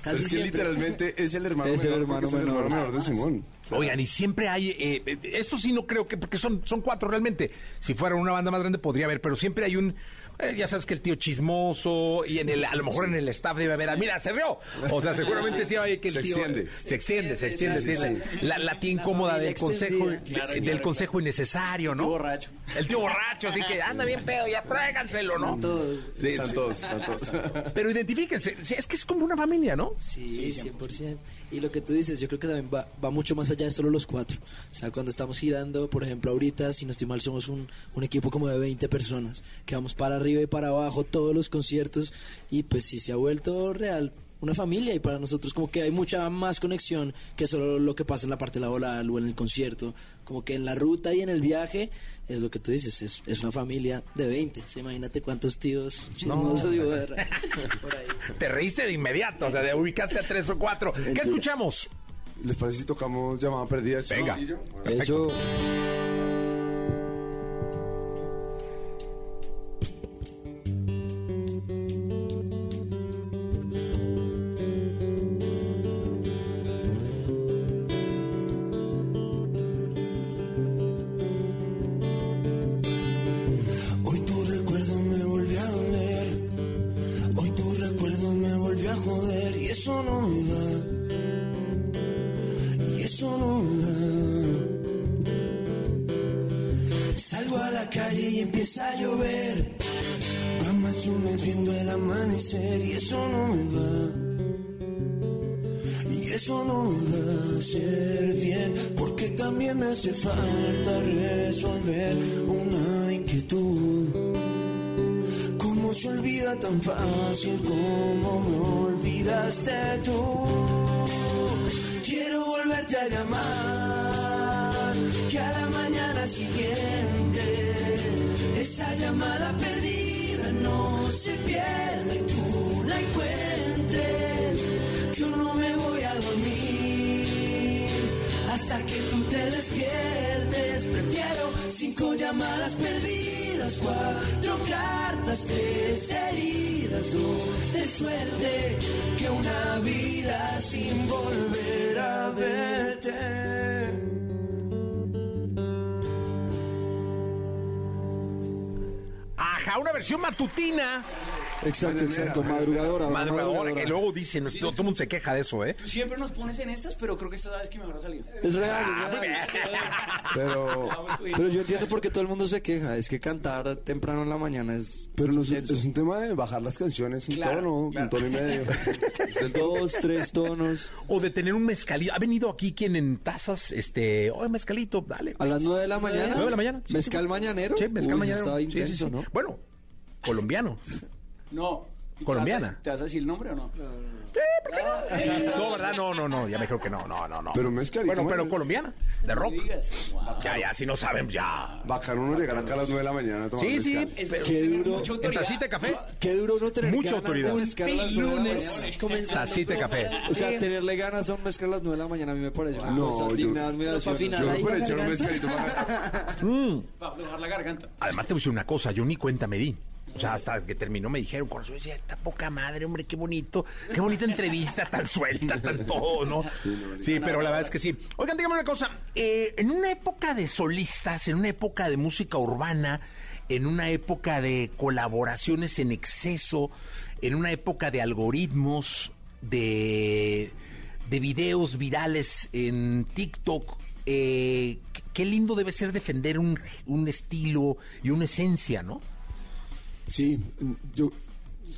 Casi Es que siempre. literalmente es el hermano Es el menor, hermano es el menor. hermano menor de Simón. O sea, Oigan, y siempre hay, eh, eh, esto sí no creo que, porque son, son cuatro realmente. Si fuera una banda más grande podría haber, pero siempre hay un, eh, ya sabes que el tío chismoso y en el, a lo mejor en el staff debe haber, ah, mira, se rió. O sea, seguramente sí hay que el Se tío extiende. se extiende, se extiende, Sí, sí, tiene sí. la, la tía incómoda del consejo, extendida. del claro, consejo innecesario, ¿no? Tío borracho. El tío borracho, así que anda bien pedo, ya tráiganselo, ¿no? Todos. Sí, están sí. todos, están todos. Pero identifíquense, sí, es que es como una familia, ¿no? Sí, 100%. Y lo que tú dices, yo creo que también va, va mucho más allá de solo los cuatro. O sea, cuando estamos girando, por ejemplo, ahorita, si no estoy mal, somos un, un equipo como de 20 personas, que vamos para arriba y para abajo, todos los conciertos, y pues sí se ha vuelto real una familia y para nosotros como que hay mucha más conexión que solo lo que pasa en la parte laboral o en el concierto, como que en la ruta y en el viaje es lo que tú dices, es, es una familia de 20, Sí, imagínate cuántos tíos chismosos boberra por ahí. Te reíste de inmediato, o sea, de ubicarse a tres o cuatro. ¿Qué escuchamos? ¿Les parece si tocamos llamada perdida? Venga. Chismecillo? Eso. Y eso no me va. Y eso no me va a hacer bien, porque también me hace falta resolver una inquietud. ¿Cómo se olvida tan fácil como me olvidaste tú? Quiero volverte a llamar, que a la mañana siguiente esa llamada perdida no se tú encuentres. Yo no me voy a dormir hasta que tú te despiertes. Prefiero cinco llamadas perdidas, cuatro cartas, tres heridas, dos de suerte que una vida sin volver a verte. Una versión matutina. Exacto, exacto. Madrugadora. Madrugadora, que luego dicen, no, todo el mundo se queja de eso, ¿eh? Tú siempre nos pones en estas, pero creo que esta vez que mejor ha salido. Es real, Ah, es real. Pero, Pero yo entiendo por qué todo el mundo se queja. Es que cantar temprano en la mañana es. pero no es, es un tema de bajar las canciones un Claro, tono, claro. un tono y medio. Dos, tres tonos. O de tener un mezcalito. Ha venido aquí quien en tazas, este, oye, mezcalito, dale. A las nueve de la mañana. ¿Nueve de la mañana? Sí, Mezcal sí. mañano. Sí, mezcal Uy, mañana. Estaba Sí, sí, intenso, sí. ¿no? Bueno, colombiano. No. ¿Y te Colombiana. ¿Te vas a decir el nombre o no? No, ¿verdad? No, no, no, ya me creo que no, no, no, no. Pero mezcalito, Bueno, pero colombiana, de rock. No digas. Wow. Ya, ya, si no saben, ya. Bacano uno llegar acá a las 9 de la mañana a tomar Sí, sí. Qué duro. mucha En autoridad. tacita de café. Qué duro no tener Mucha ganas autoridad. de mezclar las nueve de la lunes Tacita de café. O sea, tenerle ganas a un mezcal a las nueve de la mañana a mí me parece una No, cosa yo- digna me puedo echar un. Mm. Para aflojar la garganta. Además te voy a decir una cosa, yo ni cuenta me di. O sea, hasta que terminó me dijeron, corazón, decía, esta poca madre, hombre, qué bonito, qué bonita entrevista, tan suelta, tan todo, ¿no? Sí, pero la verdad es que sí. Oigan, dígame una cosa, eh, en una época de solistas, en una época de música urbana, en una época de colaboraciones en exceso, en una época de algoritmos, de, de videos virales en TikTok, eh, qué lindo debe ser defender un, un estilo y una esencia, ¿no? Sí, yo,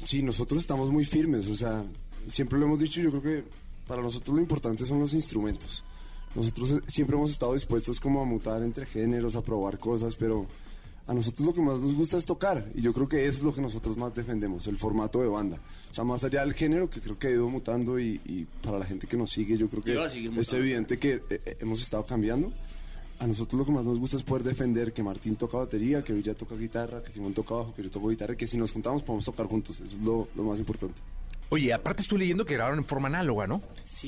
sí, nosotros estamos muy firmes, o sea, siempre lo hemos dicho, yo creo que para nosotros lo importante son los instrumentos. Nosotros eh, siempre hemos estado dispuestos como a mutar entre géneros, a probar cosas, pero a nosotros lo que más nos gusta es tocar y yo creo que eso es lo que nosotros más defendemos, el formato de banda. O sea, más allá del género que creo que ha ido mutando y, y para la gente que nos sigue, yo creo que es evidente que eh, eh, hemos estado cambiando. A nosotros lo que más nos gusta es poder defender que Martín toca batería, que Villa toca guitarra, que Simón toca bajo, que yo toco guitarra, que si nos juntamos podemos tocar juntos. Eso es lo más importante. Oye, aparte estoy leyendo que grabaron en forma análoga, ¿no?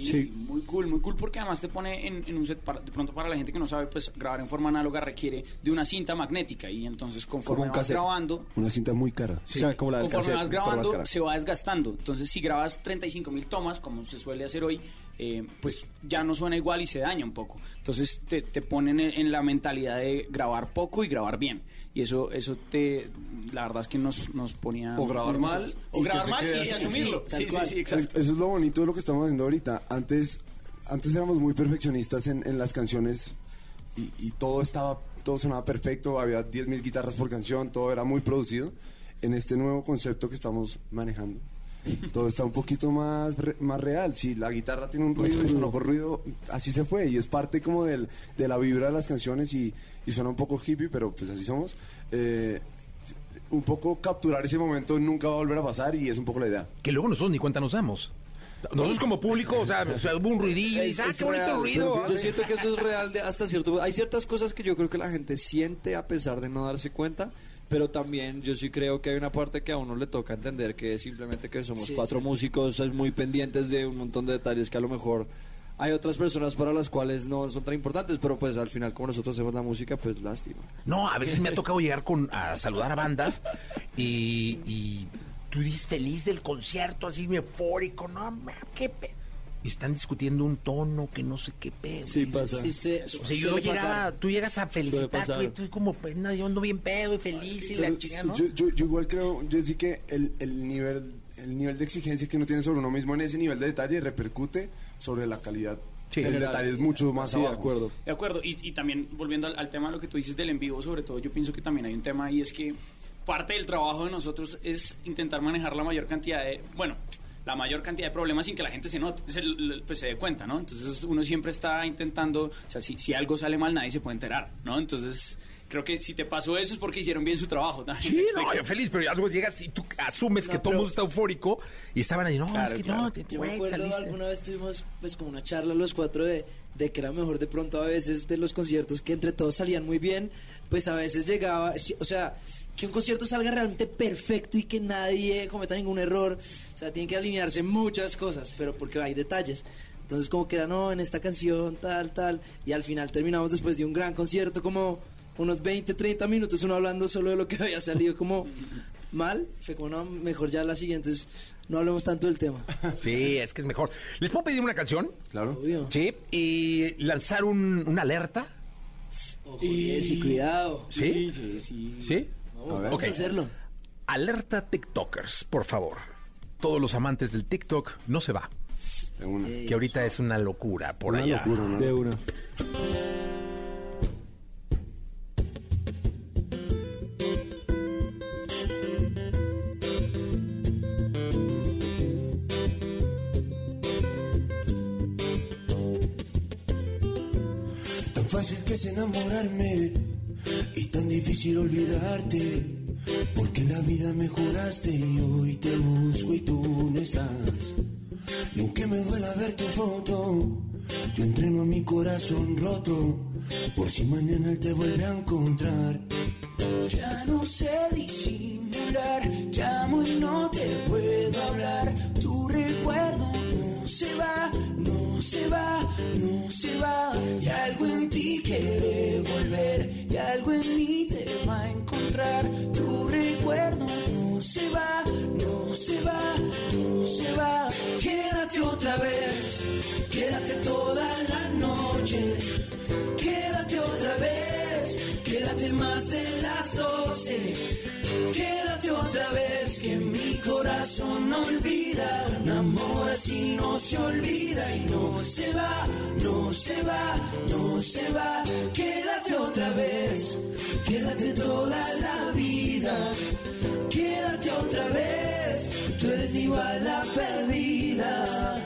Sí, muy cool, muy cool porque además te pone en, en un set, para- de pronto para la gente que no sabe, pues grabar en forma análoga requiere de una cinta magnética y entonces conforme vas cassette. grabando, Una cinta muy cara. Sí. Conforme vas grabando, se va desgastando. Entonces, si grabas 35 mil tomas, como se suele hacer hoy, eh, pues ya no suena igual y se daña un poco. Entonces, te, te ponen en, en la mentalidad de grabar poco y grabar bien. Y eso, eso te, la verdad es que nos, nos ponía... O grabar mal. O y grabar mal y asumirlo. Sí, Sí, sí, sí, exacto. Eso es lo bonito de lo que estamos haciendo ahorita. Antes, antes éramos muy perfeccionistas en, en las canciones y, y todo estaba, todo sonaba perfecto, había 10.000 guitarras por canción, todo era muy producido. En este nuevo concepto que estamos manejando, todo está un poquito más, re- más real. Si la guitarra tiene un ruido y sonó con ruido, así se fue. Y es parte como del, de la vibra de las canciones y, y suena un poco hippie, pero pues así somos. Eh, un poco capturar ese momento nunca va a volver a pasar y es un poco la idea. Que luego nosotros ni cuenta nos damos. Nosotros como público, o sea, o sea, hubo un ruidillo y dices, ah, qué bonito real, ruido. pero Yo siento que eso es real de hasta cierto Hay ciertas cosas que yo creo que la gente siente a pesar de no darse cuenta. Pero también yo sí creo que hay una parte que a uno le toca entender que es simplemente que somos Sí, cuatro sí. músicos eh, muy pendientes de un montón de detalles que a lo mejor hay otras personas para las cuales no son tan importantes, pero pues al final como nosotros hacemos la música, pues lástima. No, a veces me ha tocado llegar con, a saludar a bandas y, y tú dices feliz del concierto, así eufórico, no, qué pe... Están discutiendo un tono que no sé qué pedo. Sí, pasa. Sí, se- O sea, yo llegaba, pasar. tú llegas a felicitar, güey, tú como, pues, no, yo ando bien pedo y feliz y la chingada, ¿no? yo, yo, yo igual creo, yo sí que el, el nivel el nivel de exigencia que uno tiene sobre uno mismo en ese nivel de detalle repercute sobre la calidad Sí. General. detalle es mucho más Sí, de abajo. acuerdo. De acuerdo, y, y también volviendo al, al tema de lo que tú dices del en vivo, sobre todo, yo pienso que también hay un tema y es que parte del trabajo de nosotros es intentar manejar la mayor cantidad de, bueno, la mayor cantidad de problemas sin que la gente se note, se, pues, se dé cuenta, ¿no? Entonces uno siempre está intentando, o sea, si, si algo sale mal nadie se puede enterar, ¿no? Entonces creo que si te pasó eso es porque hicieron bien su trabajo. también, Sí, ¿me no, yo feliz, pero algo llegas y tú asumes No, que todo el mundo está eufórico y estaban ahí, no, Claro, es que claro. no, te, Yo me güey, acuerdo saliste. alguna vez tuvimos pues como una charla los cuatro de, de que era mejor de pronto a veces de los conciertos que entre todos salían muy bien, pues a veces llegaba, o sea, que un concierto salga realmente perfecto y que nadie cometa ningún error, o sea, tienen que alinearse muchas cosas, pero porque hay detalles. Entonces como que era, no, en esta canción, tal, tal, y al final terminamos después de un gran concierto como unos 20, 30 minutos uno hablando solo de lo que había salido como mal, fue como, no, mejor ya las siguientes no hablemos tanto del tema. Sí, es que es mejor. ¿Les puedo pedir una canción? Claro. Obvio. Sí, y lanzar un, una alerta. Ojo, Jessy, cuidado. ¿Sí? Sí. ¿Sí? Vamos, A ver. vamos a Ok. hacerlo. Alerta TikTokers, por favor. Todos los amantes del TikTok, no se va. De una. Que ahorita es una locura por Una allá. locura, ¿no? De una. Tan fácil que es enamorarme y tan difícil olvidarte. Porque la vida me juraste y hoy te busco y tú no estás. Y aunque me duela ver tu foto, yo entreno mi corazón roto. Por si mañana él te vuelve a encontrar. Ya no sé disimular, llamo y no te puedo hablar. Tu recuerdo no se va, no se va, no se va. Y algo en ti quiere algo en mí te va a encontrar. Tu recuerdo no se va, no se va, no se va. Quédate otra vez, quédate toda la noche. Quédate otra vez, quédate más de las doce. Quédate otra vez, corazón no olvida. Un amor así no se olvida y no se va, no se va, no se va. Quédate otra vez, quédate toda la vida. Quédate otra vez, tú eres mi bala perdida.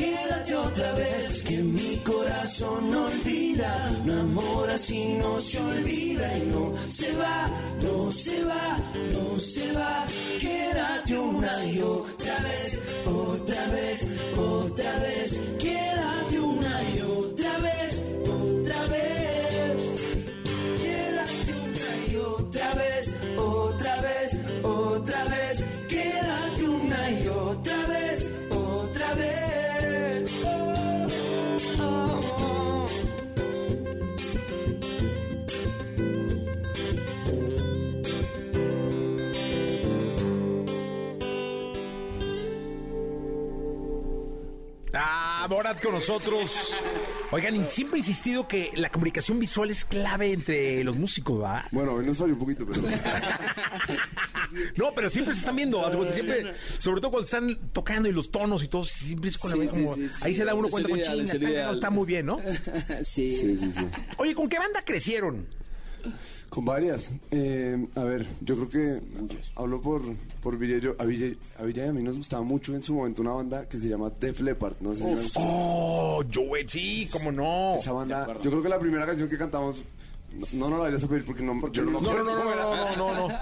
Quédate otra vez, que mi corazón no olvida. Un amor así no se olvida y no se va, no se va, no se va. Quédate una y otra vez, otra vez, otra vez. Quédate una y otra vez, otra vez. Quédate una y otra vez, otra vez, otra vez. Borat con nosotros. Oigan, y siempre he insistido que la comunicación visual es clave entre los músicos, ¿va? Bueno, hoy nos falló un poquito, pero... No, pero siempre se están viendo. siempre, sobre todo cuando están tocando y los tonos y todo, siempre es con la Sí, como- sí, sí, Ahí se da uno cuenta con China. Está, está muy bien, ¿no? sí. Sí, sí, sí. Oye, ¿con qué banda crecieron? Con varias. Eh, a ver, yo creo que hablo por, por Villa. Yo- a, Villa, a Villa y a mí nos gustaba mucho en su momento una banda que se llama Def Leppard. No sé si Uf, la- oh, Joey, sí, cómo no. Esa banda, yo creo que la primera canción que cantamos, no, no la vayas a pedir porque no, yo no, No, no, no, no, no, no, no.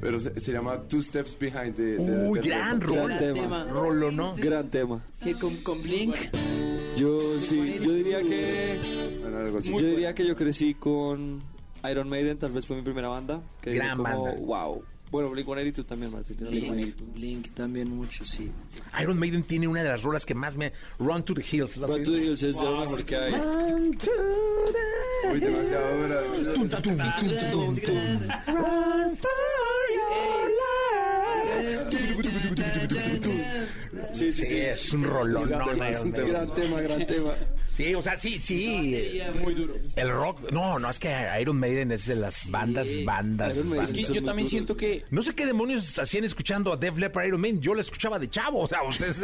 Pero se, se llama Two Steps Behind de, de- Uy, de gran rola. Gran tema. Rolo, ¿no? Gran tema. Que con, con Blink. Yo sí, yo diría que Bueno, algo así. yo diría que yo crecí con Iron Maiden, tal vez fue mi primera banda. Que Gran como, banda. Wow. Bueno, Blink-182 también, Martín. Blink, Blink-182. Blink también mucho, sí. Iron Maiden tiene una de las rolas que más me... Run to the Hills. ¿la Run to the Hills es de lo mejor que hay. Run to the- Uy, demasiado dura. Run for life. Sí, Sí, es un rolón. Gran no, es un. Gran tema, gran tema. Sí, o sea, sí, sí. Muy duro. El rock, no, no, es que Iron Maiden es de las bandas, bandas. Iron Maiden Es que yo también siento que No sé qué demonios hacían escuchando a Def Leppard Iron Maiden. Yo la escuchaba de chavo, o sea, ustedes.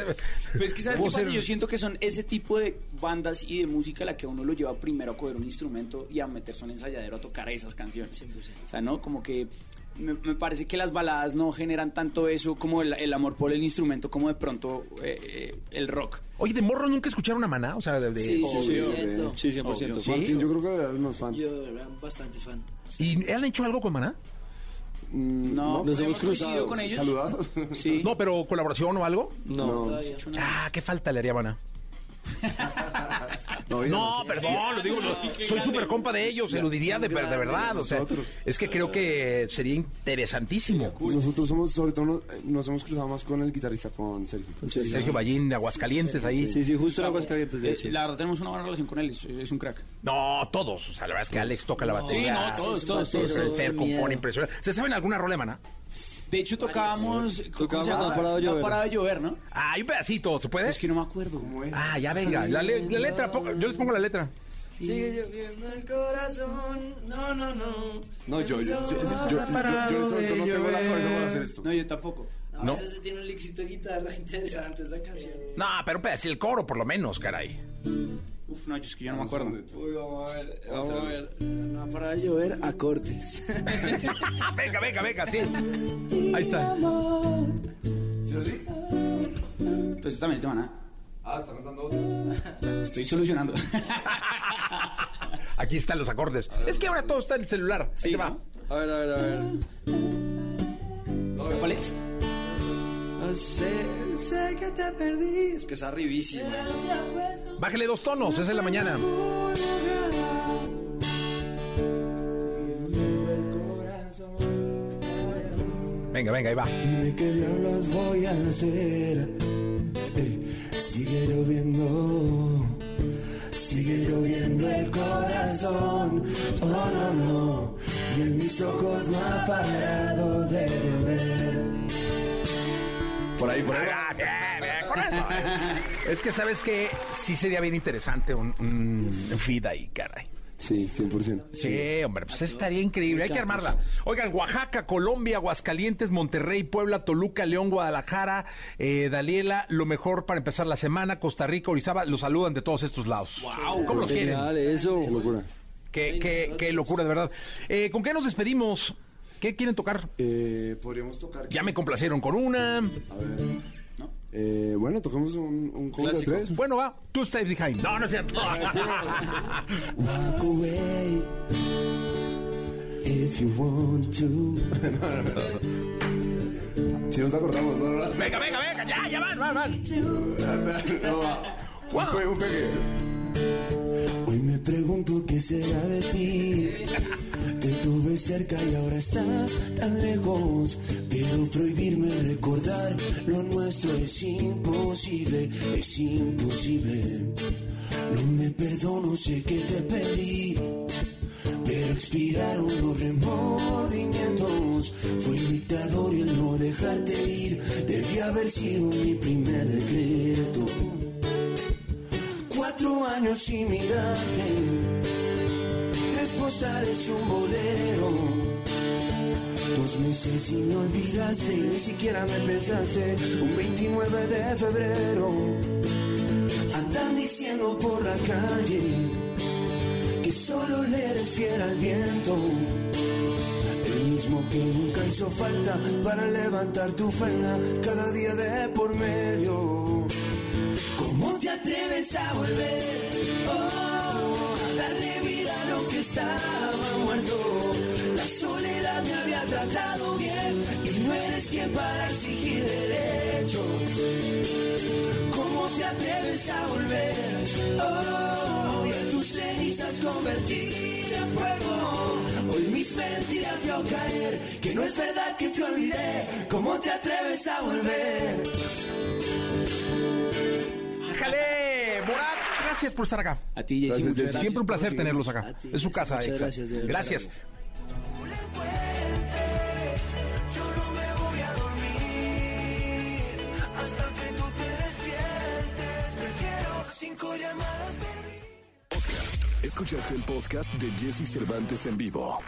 Pues que sabes qué pasa, ser- yo siento que son ese tipo de bandas y de música la que uno lo lleva primero a coger un instrumento y a meterse en un ensayadero a tocar esas canciones. O sea, ¿no? Como que me, me parece que las baladas no generan tanto eso como el, el amor por el instrumento, como de pronto eh, eh, el rock. Oye, de morro nunca escucharon a Maná, o sea, de. de- Sí, sí, Obvio. siento. Sí, 100%. ¿Sí? Martín, yo creo que era más fan. Yo era bastante fan. ¿Y han hecho algo con Maná? Mm, No, Nos hemos cruzado, con ellos. ¿Saludados? Sí. No, pero colaboración o algo. No. Todavía. Ah, qué falta le haría a Maná. No, No, perdón, lo digo, lo- soy súper compa de ellos, se lo diría de, de verdad, o sea, Nosotros. es que creo que sería interesantísimo. Nosotros somos, sobre todo, nos, nos hemos cruzado más con el guitarrista, con Sergio. Sergio Ballín, Aguascalientes ahí. Sí, sí, justo en Aguascalientes, de Eh, hecho. la verdad tenemos una buena relación con él, es, es un crack. No, todos, o sea, la verdad es que Alex toca la batería. Sí, no, todos, todos, todos. El Fer compone impresionante. ¿Se saben alguna rola de Maná? De hecho tocábamos... ¿cómo Tocábamos? No ha parado de llover. No ha parado de llover, ¿no? Ah, hay un pedacito, ¿se puede? Es que no me acuerdo. Ah, ya venga, la, le- la letra, ponga- yo les pongo la letra. Sigue lloviendo el corazón. No, no, no. No, yo, yo, yo, yo, yo, yo, yo este momento no tengo la cabeza para hacer esto. No, yo tampoco. No. Eso tiene un lixito de guitarra interesante esa canción. No, pero un pedacito, el coro por lo menos, caray. Uf, no, yo es que yo no me acuerdo. Uy, vamos a ver, vamos a ver. No de llover, acordes. venga, venga, venga, sí. Ahí está. ¿Sí o sí? Pues yo también te van a... Ah, está cantando otro. Estoy solucionando. Aquí están los acordes. Es que ahora todo está en el celular. Ahí te va. A ver, a ver, a ver. ¿Cuál es? Sé, sé que te perdí. Es que es arribísima. Bájale dos tonos, es en la mañana. Venga, venga, ahí va. Dime qué diablos voy a hacer. Eh, sigue lloviendo. Sigue lloviendo el corazón. Oh, no, no. Y en mis ojos no ha parado de llover. Por ahí, por ahí. Ah, bien, bien, con eso. eh. Es que sabes que sí sería bien interesante un, un feed ahí, caray. Sí, 100%. Sí, hombre, pues estaría increíble. Hay que armarla. Oigan, Oaxaca, Colombia, Aguascalientes, Monterrey, Puebla, Toluca, León, Guadalajara, eh, Daliela, lo mejor para empezar la semana, Costa Rica, Orizaba, los saludan de todos estos lados. Wow, ¿Cómo los quieren? eso. Qué locura. Qué, qué- qué locura, de verdad. Eh, ¿Con qué nos despedimos? ¿Qué quieren tocar? Eh, Podríamos tocar. Ya me complacieron con una. A ver. Eh, bueno, tocamos un, un combo de tres. Bueno, va. Two Steps Behind. No, no es cierto. Walk away if you want to. Si nos acordamos, no, no, no. venga, venga, venga. Ya, ya van, van, van. No, va. Un, un pegue. Hoy me pregunto qué será de ti. Te tuve cerca y ahora estás tan lejos. Pero prohibirme recordar lo nuestro es imposible, es imposible. No me perdono, sé que te perdí. Pero expiraron los remordimientos. Un dictador y el no dejarte ir debía haber sido mi primer decreto. Cuatro años sin mirarte, tres postales y un bolero. Dos meses y me olvidaste y ni siquiera me pensaste. Un 29 de febrero, andan diciendo por la calle que solo le eres fiel al viento. El mismo que nunca hizo falta para levantar tu falda cada día de por medio. ¿Cómo te atreves a volver? Oh, a darle vida a lo que estaba muerto. La soledad me había tratado bien y no eres quien para exigir derechos. ¿Cómo te atreves a volver? Oh, y a tus cenizas convertir en fuego. Hoy mis mentiras veo caer, que no es verdad que te olvidé. ¿Cómo te atreves a volver? ¡Ájale! Morat, gracias por estar acá. A ti, Jessy, Gracias, gracias. Siempre un placer tenerlos acá. Ti, Es su casa, muchas gracias, de. Gracias. Escuchaste el podcast de Jesse Cervantes en vivo.